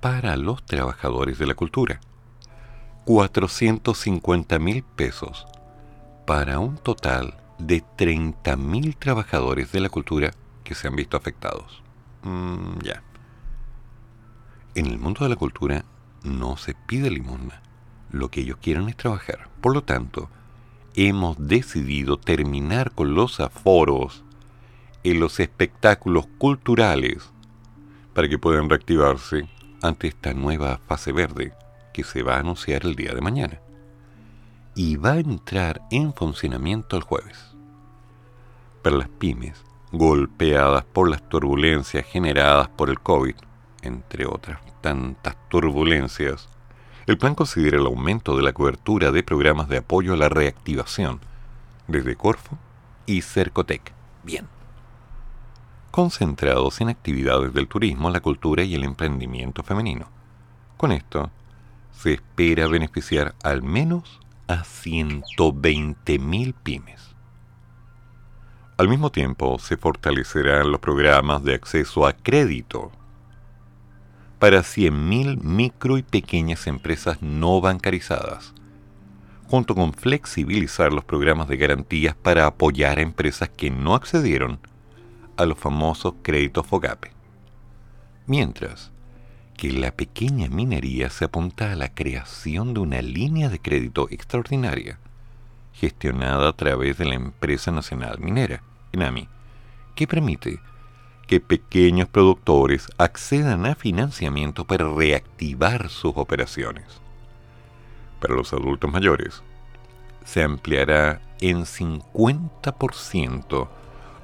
para los trabajadores de la cultura. 450.000 pesos para un total de 30.000 trabajadores de la cultura que se han visto afectados. Mm, ya. En el mundo de la cultura no se pide limosna. Lo que ellos quieren es trabajar. Por lo tanto, hemos decidido terminar con los aforos en los espectáculos culturales para que puedan reactivarse ante esta nueva fase verde que se va a anunciar el día de mañana. Y va a entrar en funcionamiento el jueves. Para las pymes, golpeadas por las turbulencias generadas por el COVID, entre otras tantas turbulencias, el plan considera el aumento de la cobertura de programas de apoyo a la reactivación desde Corfo y Cercotec. Bien. Concentrados en actividades del turismo, la cultura y el emprendimiento femenino. Con esto, se espera beneficiar al menos a 120.000 pymes. Al mismo tiempo, se fortalecerán los programas de acceso a crédito para 100.000 micro y pequeñas empresas no bancarizadas, junto con flexibilizar los programas de garantías para apoyar a empresas que no accedieron a los famosos créditos FOGAPE. Mientras que la pequeña minería se apunta a la creación de una línea de crédito extraordinaria gestionada a través de la Empresa Nacional Minera, ENAMI, que permite que pequeños productores accedan a financiamiento para reactivar sus operaciones. Para los adultos mayores, se ampliará en 50%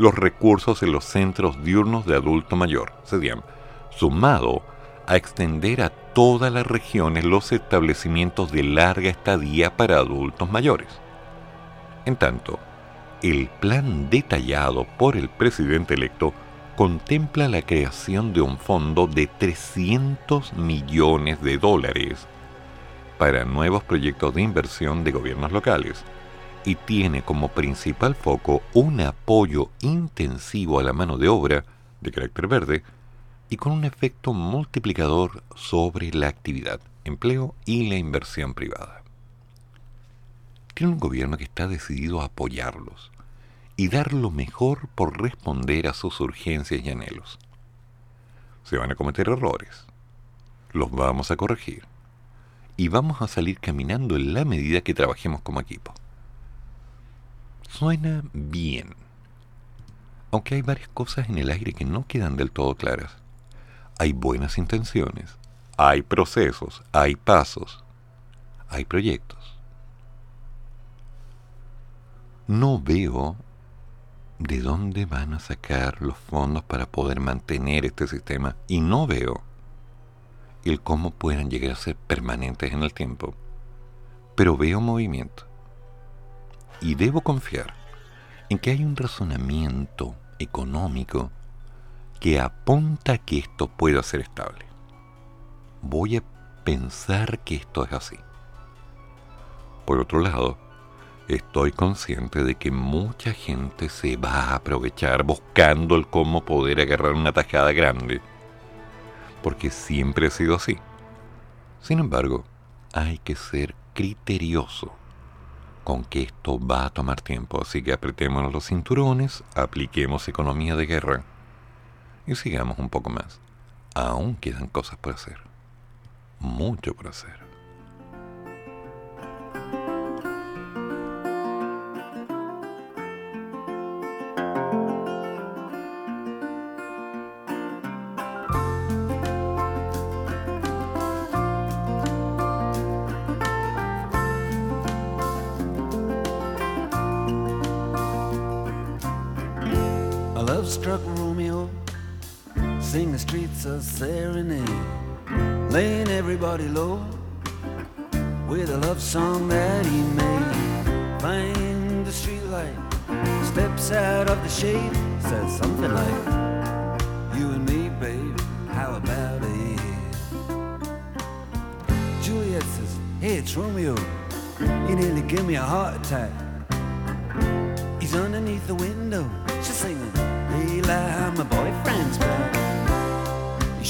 los recursos en los centros diurnos de adulto mayor, CEDIAM, sumado a extender a todas las regiones los establecimientos de larga estadía para adultos mayores. En tanto, el plan detallado por el presidente electo contempla la creación de un fondo de 300 millones de dólares para nuevos proyectos de inversión de gobiernos locales y tiene como principal foco un apoyo intensivo a la mano de obra de carácter verde y con un efecto multiplicador sobre la actividad, empleo y la inversión privada. tienen un gobierno que está decidido a apoyarlos y dar lo mejor por responder a sus urgencias y anhelos. Se van a cometer errores, los vamos a corregir y vamos a salir caminando en la medida que trabajemos como equipo. Suena bien, aunque hay varias cosas en el aire que no quedan del todo claras. Hay buenas intenciones, hay procesos, hay pasos, hay proyectos. No veo de dónde van a sacar los fondos para poder mantener este sistema y no veo el cómo puedan llegar a ser permanentes en el tiempo. Pero veo movimiento. Y debo confiar en que hay un razonamiento económico que apunta a que esto pueda ser estable. Voy a pensar que esto es así. Por otro lado, estoy consciente de que mucha gente se va a aprovechar buscando el cómo poder agarrar una tajada grande porque siempre ha sido así. Sin embargo, hay que ser criterioso con que esto va a tomar tiempo, así que apretémonos los cinturones, apliquemos economía de guerra y sigamos un poco más. Aún quedan cosas por hacer, mucho por hacer. Sing the streets a serenade, laying everybody low with a love song that he made. Find the streetlight, steps out of the shade, says something like, "You and me, babe, how about it?" Juliet says, "Hey, it's Romeo. You nearly give me a heart attack." He's underneath the window. She's singing, Eli, my boyfriend's back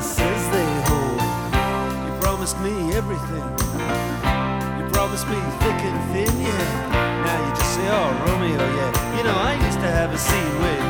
promises they hold. You promised me everything. You promised me thick and thin, yeah. Now you just say, oh, Romeo, yeah. You know, I used to have a scene with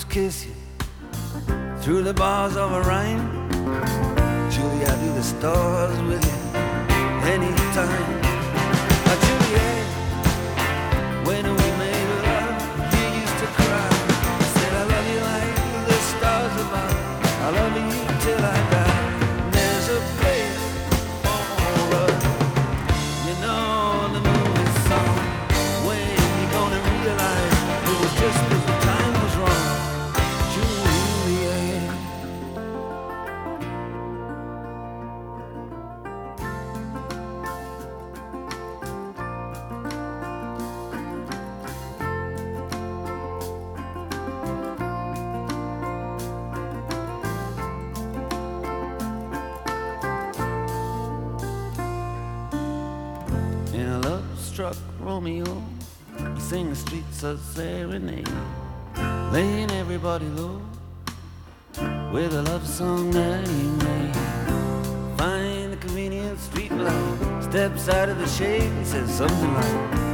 kiss you through the bars of a rhyme. Julie, I do the stars with you anytime. With a love song that he made. Find the convenient street light, steps out of the shade, and says something like,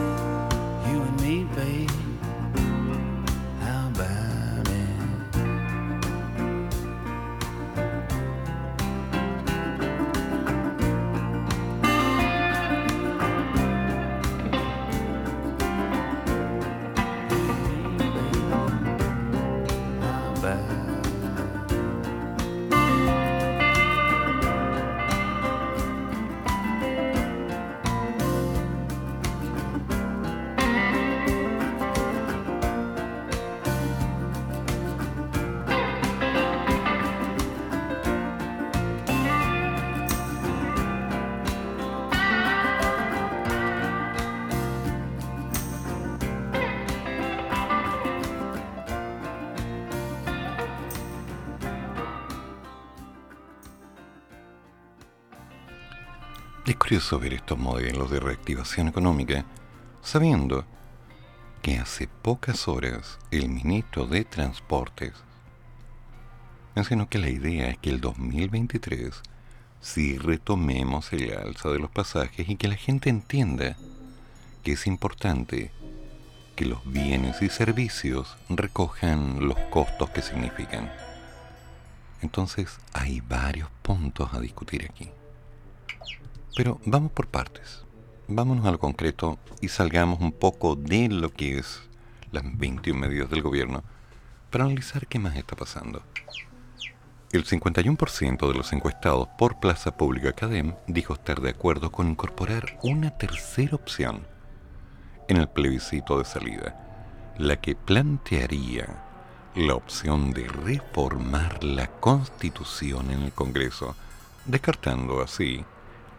Ver estos modelos de reactivación económica sabiendo que hace pocas horas el ministro de Transportes mencionó que la idea es que el 2023 sí retomemos el alza de los pasajes y que la gente entienda que es importante que los bienes y servicios recojan los costos que significan. Entonces hay varios puntos a discutir aquí. Pero vamos por partes. Vámonos a lo concreto y salgamos un poco de lo que es las 21 medidas del gobierno para analizar qué más está pasando. El 51% de los encuestados por Plaza Pública Academ dijo estar de acuerdo con incorporar una tercera opción en el plebiscito de salida, la que plantearía la opción de reformar la Constitución en el Congreso, descartando así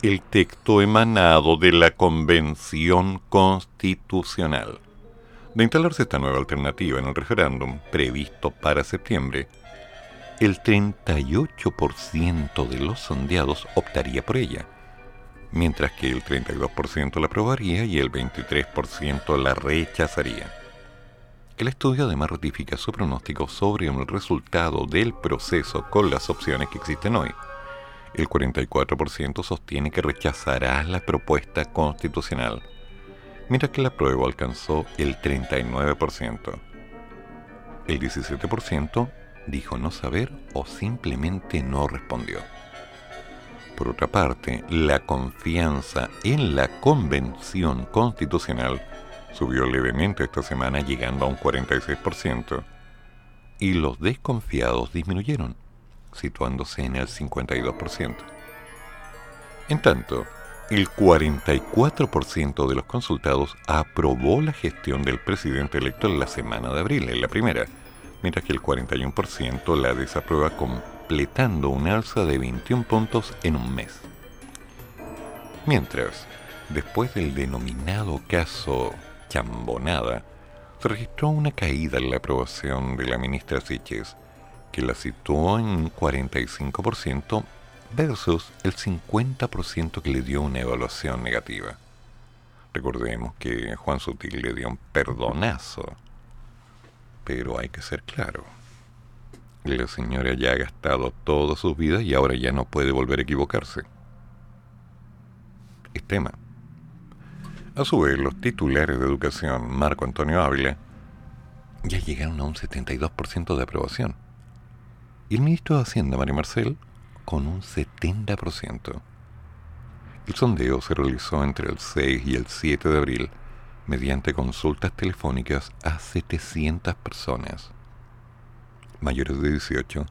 el texto emanado de la Convención Constitucional. De instalarse esta nueva alternativa en el referéndum previsto para septiembre, el 38% de los sondeados optaría por ella, mientras que el 32% la aprobaría y el 23% la rechazaría. El estudio además ratifica su pronóstico sobre el resultado del proceso con las opciones que existen hoy. El 44% sostiene que rechazará la propuesta constitucional, mientras que la prueba alcanzó el 39%. El 17% dijo no saber o simplemente no respondió. Por otra parte, la confianza en la Convención Constitucional subió levemente esta semana llegando a un 46% y los desconfiados disminuyeron, situándose en el 52%. En tanto, el 44% de los consultados aprobó la gestión del presidente electo en la semana de abril, en la primera, mientras que el 41% la desaprueba completando un alza de 21 puntos en un mes. Mientras, después del denominado caso Chambonada, se registró una caída en la aprobación de la ministra Siches, que la situó en un 45% versus el 50% que le dio una evaluación negativa. Recordemos que Juan Sutil le dio un perdonazo, pero hay que ser claro. La señora ya ha gastado toda su vida y ahora ya no puede volver a equivocarse. Es tema. A su vez, los titulares de educación, Marco Antonio Ávila, ya llegaron a un 72% de aprobación. Y el ministro de Hacienda, Mario Marcel, con un 70%. El sondeo se realizó entre el 6 y el 7 de abril mediante consultas telefónicas a 700 personas mayores de 18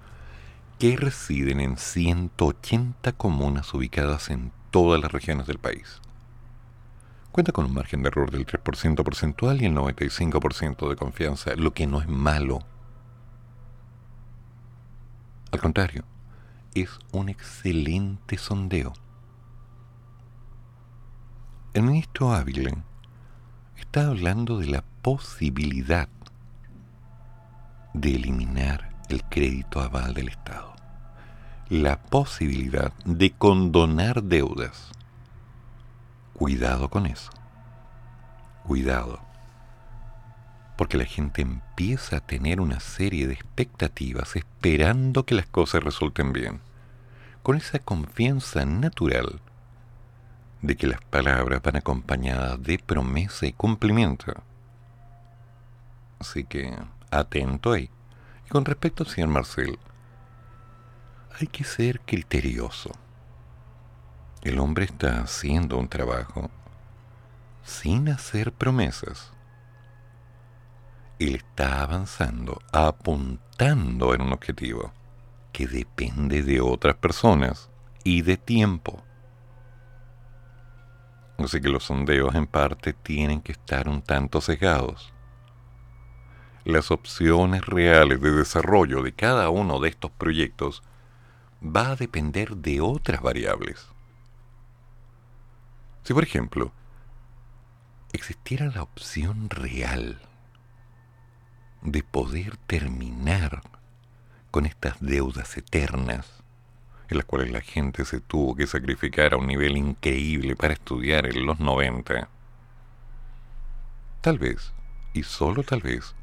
que residen en 180 comunas ubicadas en todas las regiones del país. Cuenta con un margen de error del 3% porcentual y el 95% de confianza, lo que no es malo. Al contrario, es un excelente sondeo. El ministro Ávila está hablando de la posibilidad de eliminar el crédito aval del Estado, la posibilidad de condonar deudas. Cuidado con eso. Cuidado. Porque la gente empieza a tener una serie de expectativas esperando que las cosas resulten bien, con esa confianza natural de que las palabras van acompañadas de promesa y cumplimiento. Así que atento ahí. Y con respecto al señor Marcel, hay que ser criterioso. El hombre está haciendo un trabajo sin hacer promesas. Él está avanzando, apuntando en un objetivo que depende de otras personas y de tiempo. Así que los sondeos en parte tienen que estar un tanto cegados las opciones reales de desarrollo de cada uno de estos proyectos va a depender de otras variables. Si, por ejemplo, existiera la opción real de poder terminar con estas deudas eternas, en las cuales la gente se tuvo que sacrificar a un nivel increíble para estudiar en los 90, tal vez, y solo tal vez,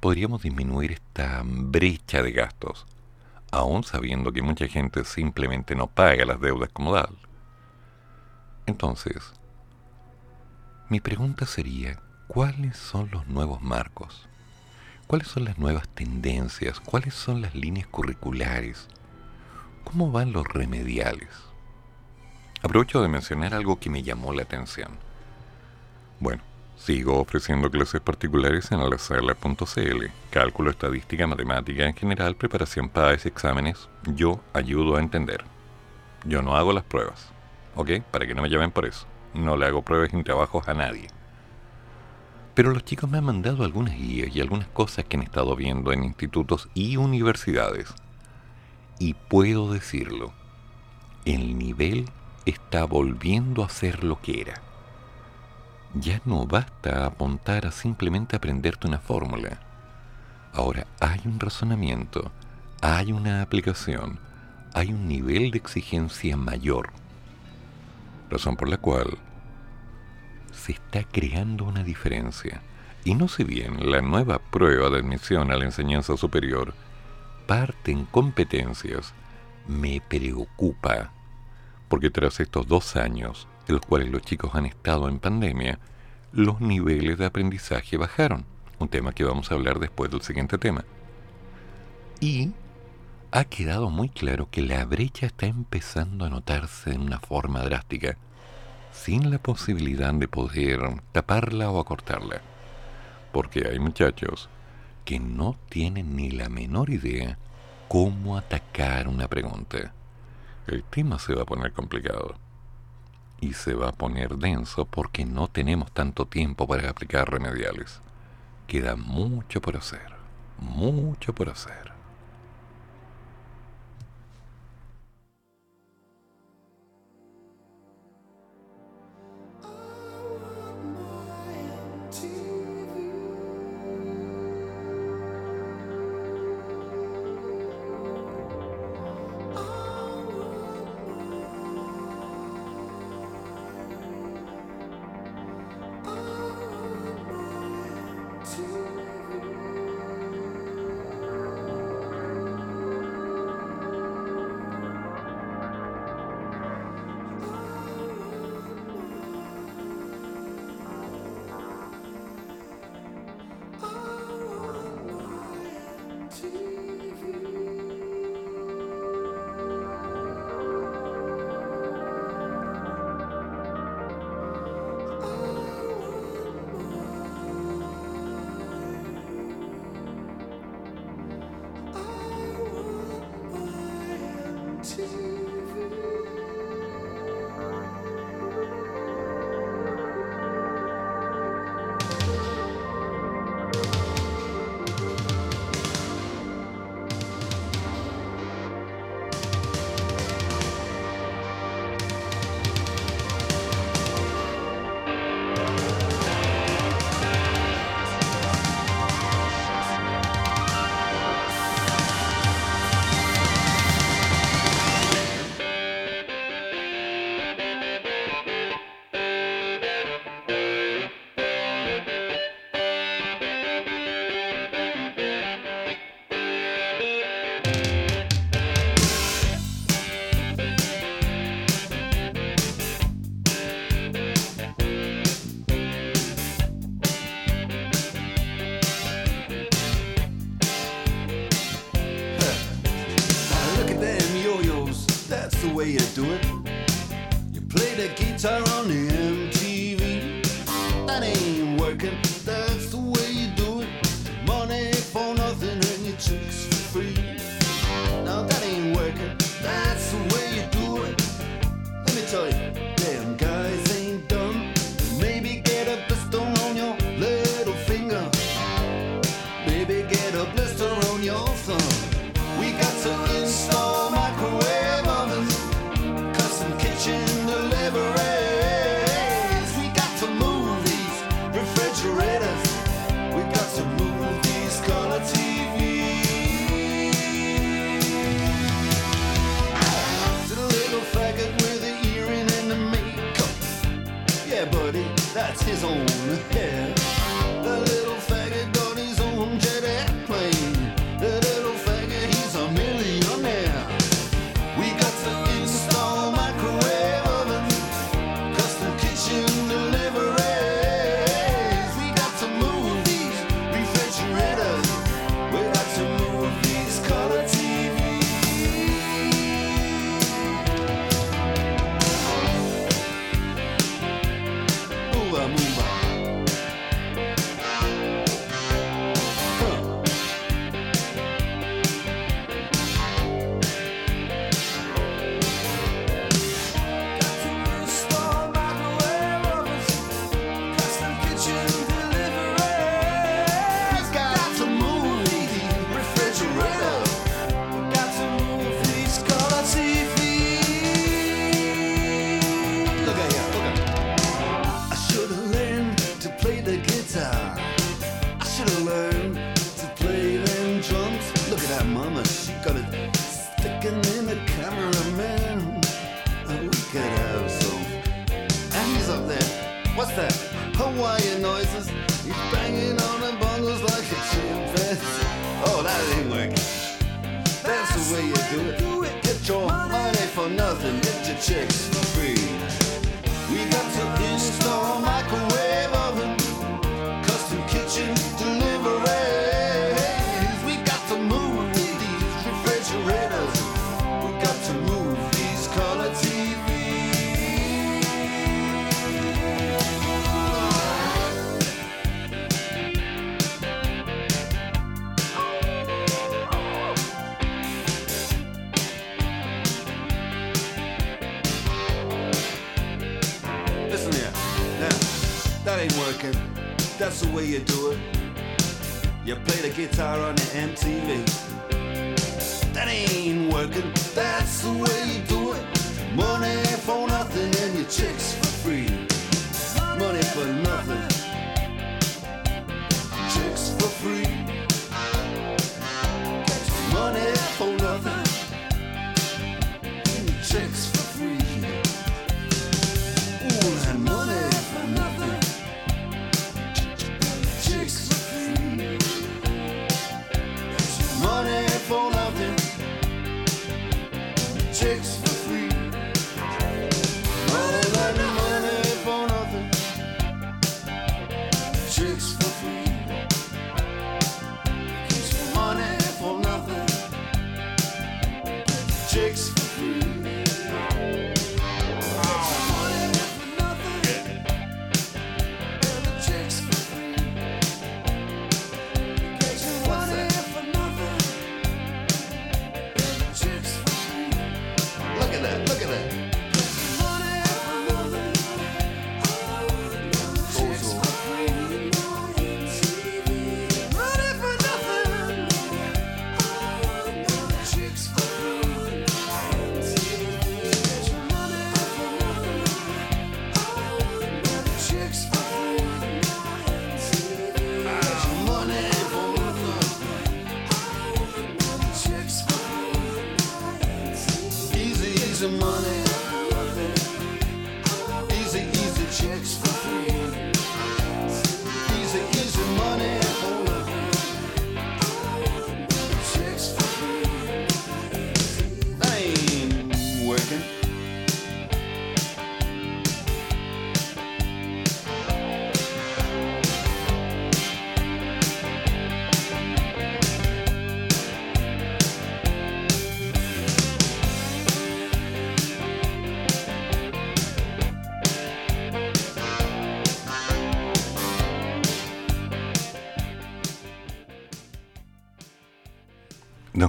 podríamos disminuir esta brecha de gastos, aún sabiendo que mucha gente simplemente no paga las deudas como tal. Entonces, mi pregunta sería, ¿cuáles son los nuevos marcos? ¿Cuáles son las nuevas tendencias? ¿Cuáles son las líneas curriculares? ¿Cómo van los remediales? Aprovecho de mencionar algo que me llamó la atención. Bueno, Sigo ofreciendo clases particulares en alasala.cl, cálculo, estadística, matemática en general, preparación para exámenes. Yo ayudo a entender. Yo no hago las pruebas, ¿ok? Para que no me llamen por eso. No le hago pruebas ni trabajos a nadie. Pero los chicos me han mandado algunas guías y algunas cosas que han estado viendo en institutos y universidades. Y puedo decirlo, el nivel está volviendo a ser lo que era ya no basta apuntar a simplemente aprenderte una fórmula. Ahora hay un razonamiento, hay una aplicación, hay un nivel de exigencia mayor. Razón por la cual se está creando una diferencia. Y no sé bien, la nueva prueba de admisión a la enseñanza superior parte en competencias me preocupa, porque tras estos dos años en los cuales los chicos han estado en pandemia, los niveles de aprendizaje bajaron, un tema que vamos a hablar después del siguiente tema. Y ha quedado muy claro que la brecha está empezando a notarse de una forma drástica, sin la posibilidad de poder taparla o acortarla. Porque hay muchachos que no tienen ni la menor idea cómo atacar una pregunta. El tema se va a poner complicado y se va a poner denso porque no tenemos tanto tiempo para aplicar remediales. Queda mucho por hacer, mucho por hacer.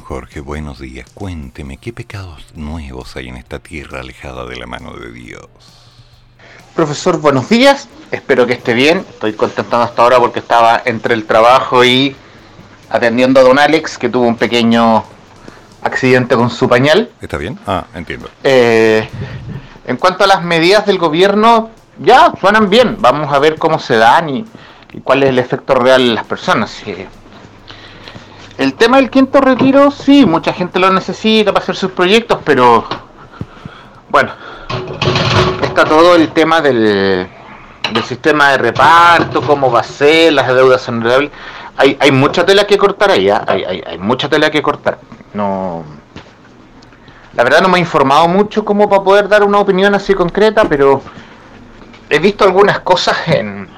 Jorge, buenos días. Cuénteme, ¿qué pecados nuevos hay en esta tierra alejada de la mano de Dios? Profesor, buenos días. Espero que esté bien. Estoy contentado hasta ahora porque estaba entre el trabajo y atendiendo a don Alex, que tuvo un pequeño accidente con su pañal. ¿Está bien? Ah, entiendo. Eh, en cuanto a las medidas del gobierno, ya suenan bien. Vamos a ver cómo se dan y, cuál es el efecto real en las personas. El tema del quinto retiro, sí, mucha gente lo necesita para hacer sus proyectos, pero bueno, está todo el tema del, del sistema de reparto, cómo va a ser, las deudas son Hay, hay mucha tela que cortar ahí, ¿ah? hay, hay, hay mucha tela que cortar. No, la verdad no me he informado mucho como para poder dar una opinión así concreta, pero he visto algunas cosas en...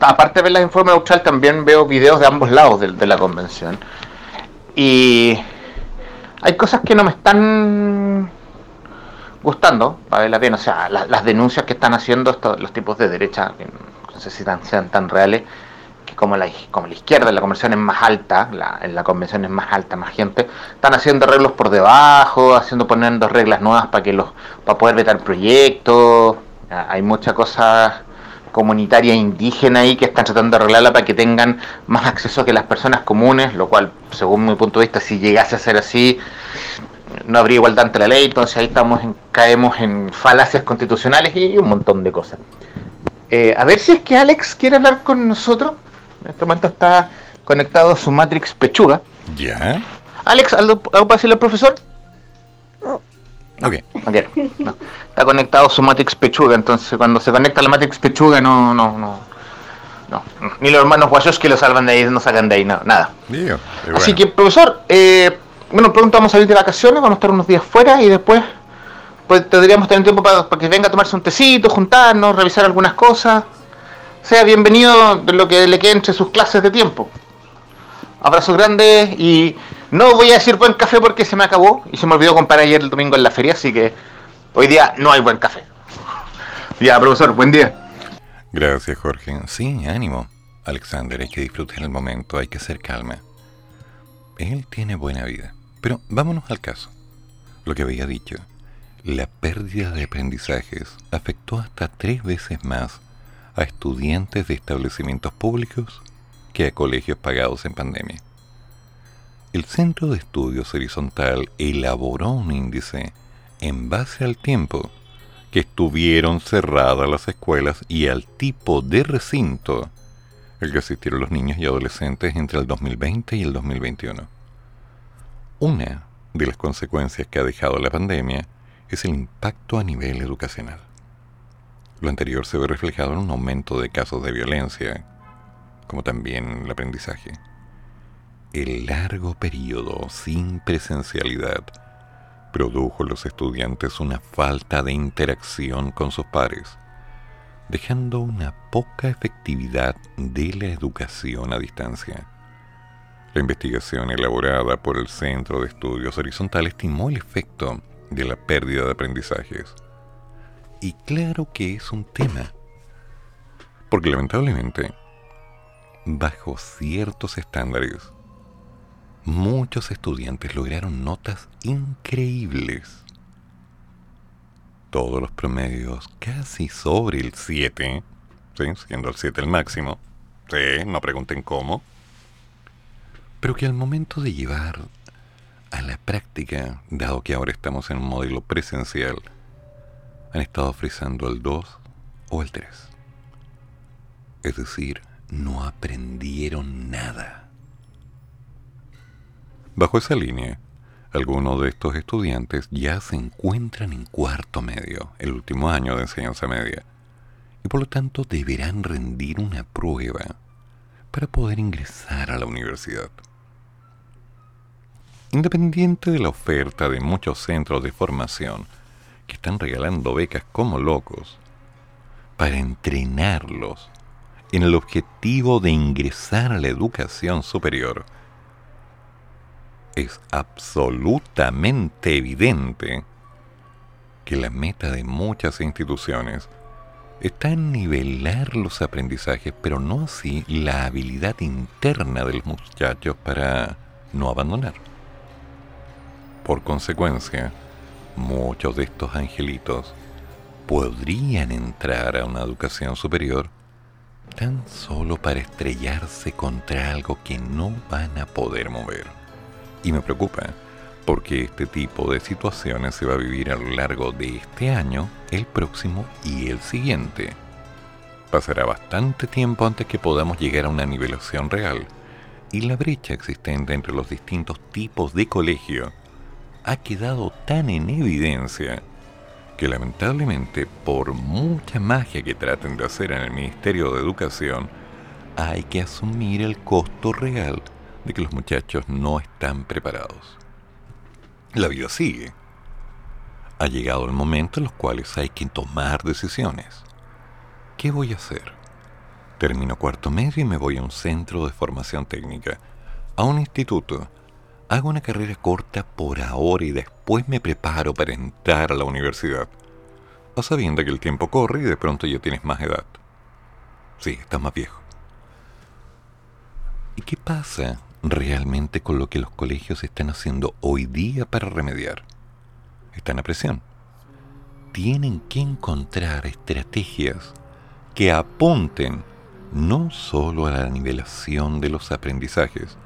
Aparte de ver las informes austral, también veo videos de ambos lados de, la convención. Y hay cosas que no me están gustando, para verla bien, o sea, las denuncias que están haciendo estos, los tipos de derecha, que no sé si sean tan reales, como la, como la izquierda en la convención es más alta, en la convención es más alta, más gente, están haciendo arreglos por debajo, haciendo poniendo reglas nuevas para que los para poder vetar proyectos. Hay mucha cosa comunitaria indígena ahí que están tratando de arreglarla para que tengan más acceso que las personas comunes, lo cual, según mi punto de vista, si llegase a ser así, no habría igualdad ante la ley, entonces ahí estamos en, caemos en falacias constitucionales y un montón de cosas. Eh, a ver si es que Alex quiere hablar con nosotros. En este momento está conectado a su Matrix Pechuga. ¿Ya? Alex, ¿algo, para decirle al profesor? Ok. okay. Está conectado su Matrix Pechuga, entonces cuando se conecta la Matrix Pechuga no, no, no. No, ni los hermanos guayos que lo salvan de ahí, no sacan de ahí, no, nada. Así que, profesor, eh, bueno, pronto vamos a salir de vacaciones, vamos a estar unos días fuera y después pues tendríamos tener tiempo para, para que venga a tomarse un tecito, juntarnos, revisar algunas cosas sea bienvenido de lo que le quede entre sus clases de tiempo. Abrazos grandes y no voy a decir buen café porque se me acabó y se me olvidó comprar ayer el domingo en la feria, así que hoy día no hay buen café. Ya, profesor, buen día. Gracias, Jorge. Sí, ánimo. Alexander, hay que disfrutar el momento, hay que hacer calma. Él tiene buena vida. Pero vámonos al caso. Lo que había dicho, la pérdida de aprendizajes afectó hasta tres veces más a estudiantes de establecimientos públicos que a colegios pagados en pandemia. El Centro de Estudios Horizontal elaboró un índice en base al tiempo que estuvieron cerradas las escuelas y al tipo de recinto el que asistieron los niños y adolescentes entre el 2020 y el 2021. Una de las consecuencias que ha dejado la pandemia es el impacto a nivel educacional. Lo anterior se ve reflejado en un aumento de casos de violencia, como también el aprendizaje. El largo periodo sin presencialidad produjo en los estudiantes una falta de interacción con sus pares, dejando una poca efectividad de la educación a distancia. La investigación elaborada por el Centro de Estudios Horizontales estimó el efecto de la pérdida de aprendizajes y claro que es un tema. Porque lamentablemente, bajo ciertos estándares, muchos estudiantes lograron notas increíbles. Todos los promedios casi sobre el 7, siendo el 7 el máximo. Sí, no pregunten cómo. Pero que al momento de llevar a la práctica, dado que ahora estamos en un modelo presencial, han estado frisando el 2 o el 3. Es decir, no aprendieron nada. Bajo esa línea, algunos de estos estudiantes ya se encuentran en cuarto medio, el último año de enseñanza media, y por lo tanto deberán rendir una prueba para poder ingresar a la universidad. Independiente de la oferta de muchos centros de formación que están regalando becas como locos para entrenarlos en el objetivo de ingresar a la educación superior, es absolutamente evidente que la meta de muchas instituciones está en nivelar los aprendizajes, pero no así la habilidad interna de los muchachos para no abandonar. Por consecuencia, muchos de estos angelitos podrían entrar a una educación superior tan solo para estrellarse contra algo que no van a poder mover. Y me preocupa, porque este tipo de situaciones se va a vivir a lo largo de este año, el próximo y el siguiente. Pasará bastante tiempo antes que podamos llegar a una nivelación real, y la brecha existente entre los distintos tipos de colegio ha quedado tan en evidencia que lamentablemente por mucha magia que traten de hacer en el Ministerio de Educación, hay que asumir el costo real de que los muchachos no están preparados. La vida sigue. Ha llegado el momento en los cuales hay que tomar decisiones. ¿Qué voy a hacer? Termino cuarto medio y me voy a un centro de formación técnica, a un instituto. Hago una carrera corta por ahora y después me preparo para entrar a la universidad. A sabiendo que el tiempo corre y de pronto ya tienes más edad. Sí, estás más viejo. ¿Y qué pasa realmente con lo que los colegios están haciendo hoy día para remediar. Están a presión. Tienen que encontrar estrategias que apunten no solo a la nivelación de los aprendizajes,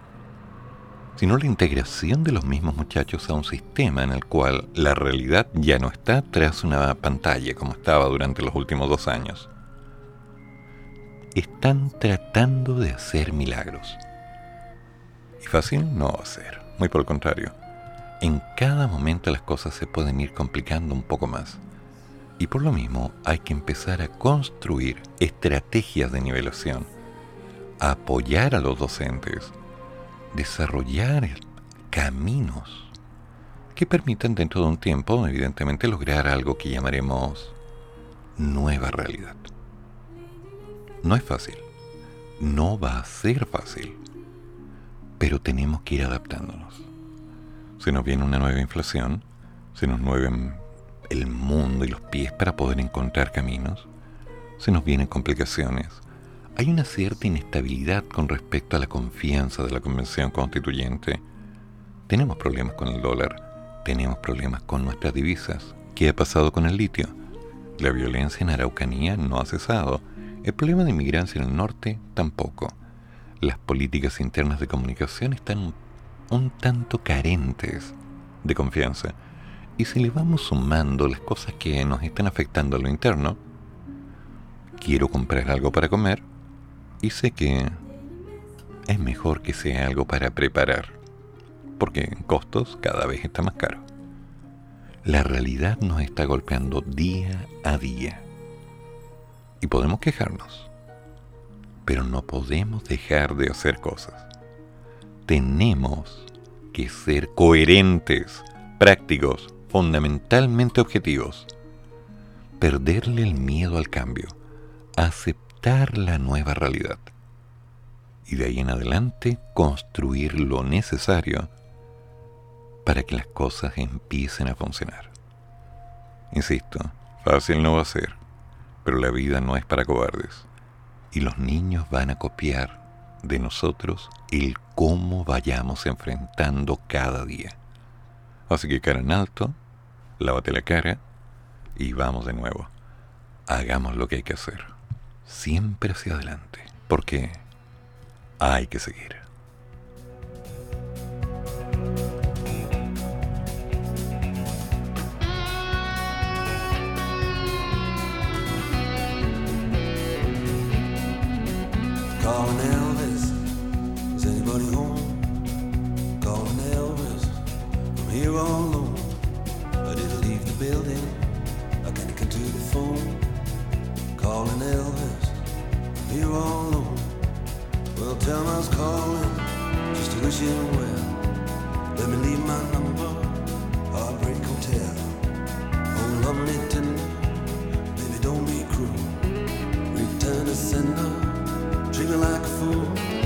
sino la integración de los mismos muchachos a un sistema en el cual la realidad ya no está tras una pantalla como estaba durante los últimos dos años. Están tratando de hacer milagros fácil no va a ser, muy por el contrario. En cada momento las cosas se pueden ir complicando un poco más. Y por lo mismo hay que empezar a construir estrategias de nivelación, apoyar a los docentes, desarrollar caminos que permitan dentro de un tiempo, evidentemente, lograr algo que llamaremos nueva realidad. No es fácil, no va a ser fácil pero tenemos que ir adaptándonos. Se nos viene una nueva inflación, se nos mueven el mundo y los pies para poder encontrar caminos, se nos vienen complicaciones, hay una cierta inestabilidad con respecto a la confianza de la Convención Constituyente, tenemos problemas con el dólar, tenemos problemas con nuestras divisas. ¿Qué ha pasado con el litio? La violencia en Araucanía no ha cesado. El problema de inmigrancia en el norte tampoco las políticas internas de comunicación están un tanto carentes de confianza. Y si le vamos sumando las cosas que nos están afectando a lo interno, quiero comprar algo para comer y sé que es mejor que sea algo para preparar, porque en costos cada vez está más caro. La realidad nos está golpeando día a día. Y podemos quejarnos pero no podemos dejar de hacer cosas. Tenemos que ser coherentes, prácticos, fundamentalmente objetivos. Perderle el miedo al cambio, aceptar la nueva realidad y de ahí en adelante construir lo necesario para que las cosas empiecen a funcionar. Insisto, fácil no va a ser, pero la vida no es para cobardes y los niños van a copiar de nosotros el cómo vayamos enfrentando cada día. Así que cara en alto, lávate la cara y vamos de nuevo. Hagamos lo que hay que hacer. Siempre hacia adelante, porque hay que seguir. Calling Elvis, is anybody home? Calling Elvis, I'm here all alone. I didn't leave the building, I can't get to the phone. Calling Elvis, I'm here all alone. Well, tell me I was calling just to wish him well. Let me leave my number, Heartbreak Hotel. Oh, lovely tender, baby, don't be cruel. Return to sender me like a fool.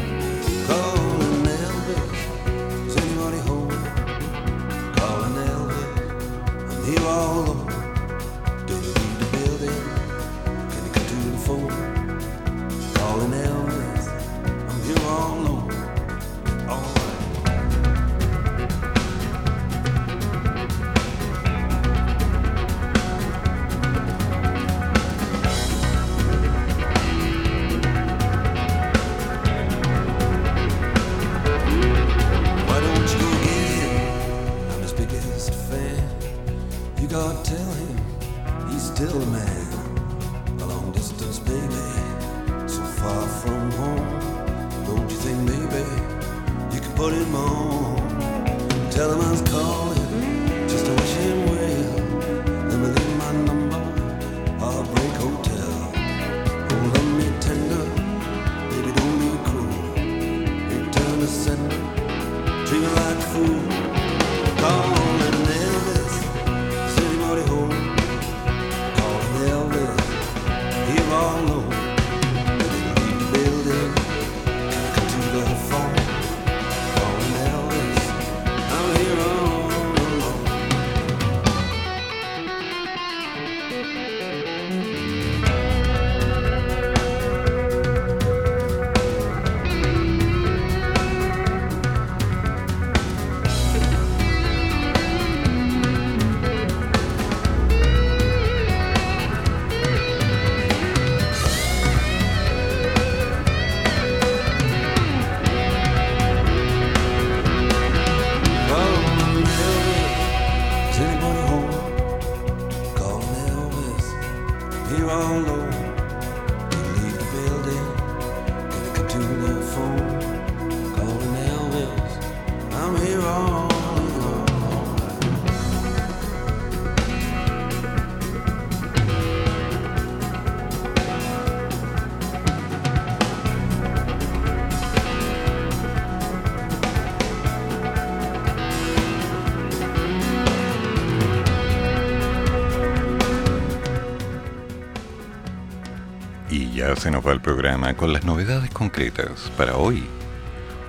Se nos va el programa con las novedades concretas para hoy.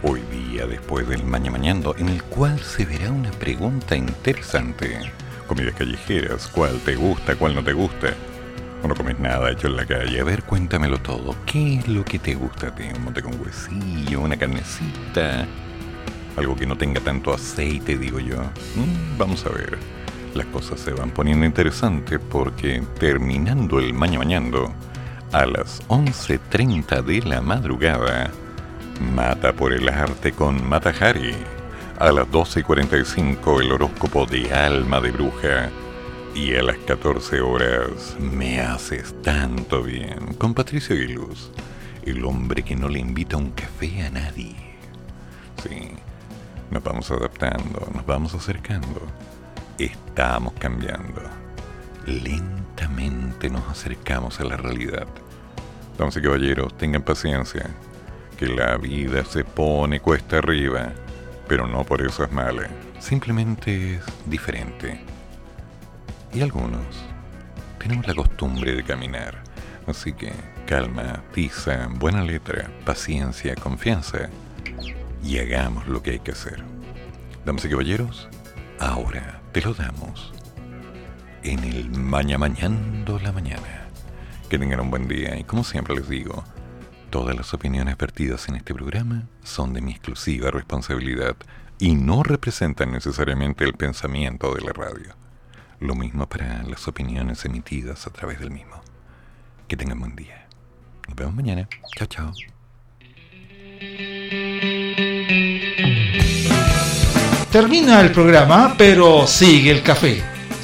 Hoy día después del Maña Mañando, en el cual se verá una pregunta interesante. Comidas callejeras, ¿cuál te gusta, cuál no te gusta? No comes nada hecho en la calle. A ver, cuéntamelo todo. ¿Qué es lo que te gusta a ti? ¿Un mote con huesillo, una carnecita? Algo que no tenga tanto aceite, digo yo. Mm, vamos a ver. Las cosas se van poniendo interesantes porque terminando el Maña Mañando, a las 11.30 de la madrugada, Mata por el arte con Matahari. A las 12.45 el horóscopo de Alma de Bruja. Y a las 14 horas Me haces tanto bien con Patricio Guiluz, el hombre que no le invita un café a nadie. Sí, nos vamos adaptando, nos vamos acercando. Estamos cambiando. Lentamente nos acercamos a la realidad. Y caballeros, tengan paciencia, que la vida se pone cuesta arriba, pero no por eso es mala, simplemente es diferente. Y algunos tenemos la costumbre de caminar, así que calma, tiza, buena letra, paciencia, confianza, y hagamos lo que hay que hacer. Damas y caballeros, ahora te lo damos en el Maña Mañando la Mañana. Que tengan un buen día y como siempre les digo, todas las opiniones vertidas en este programa son de mi exclusiva responsabilidad y no representan necesariamente el pensamiento de la radio. Lo mismo para las opiniones emitidas a través del mismo. Que tengan buen día. Nos vemos mañana. Chao, chao. Termina el programa, pero sigue el café.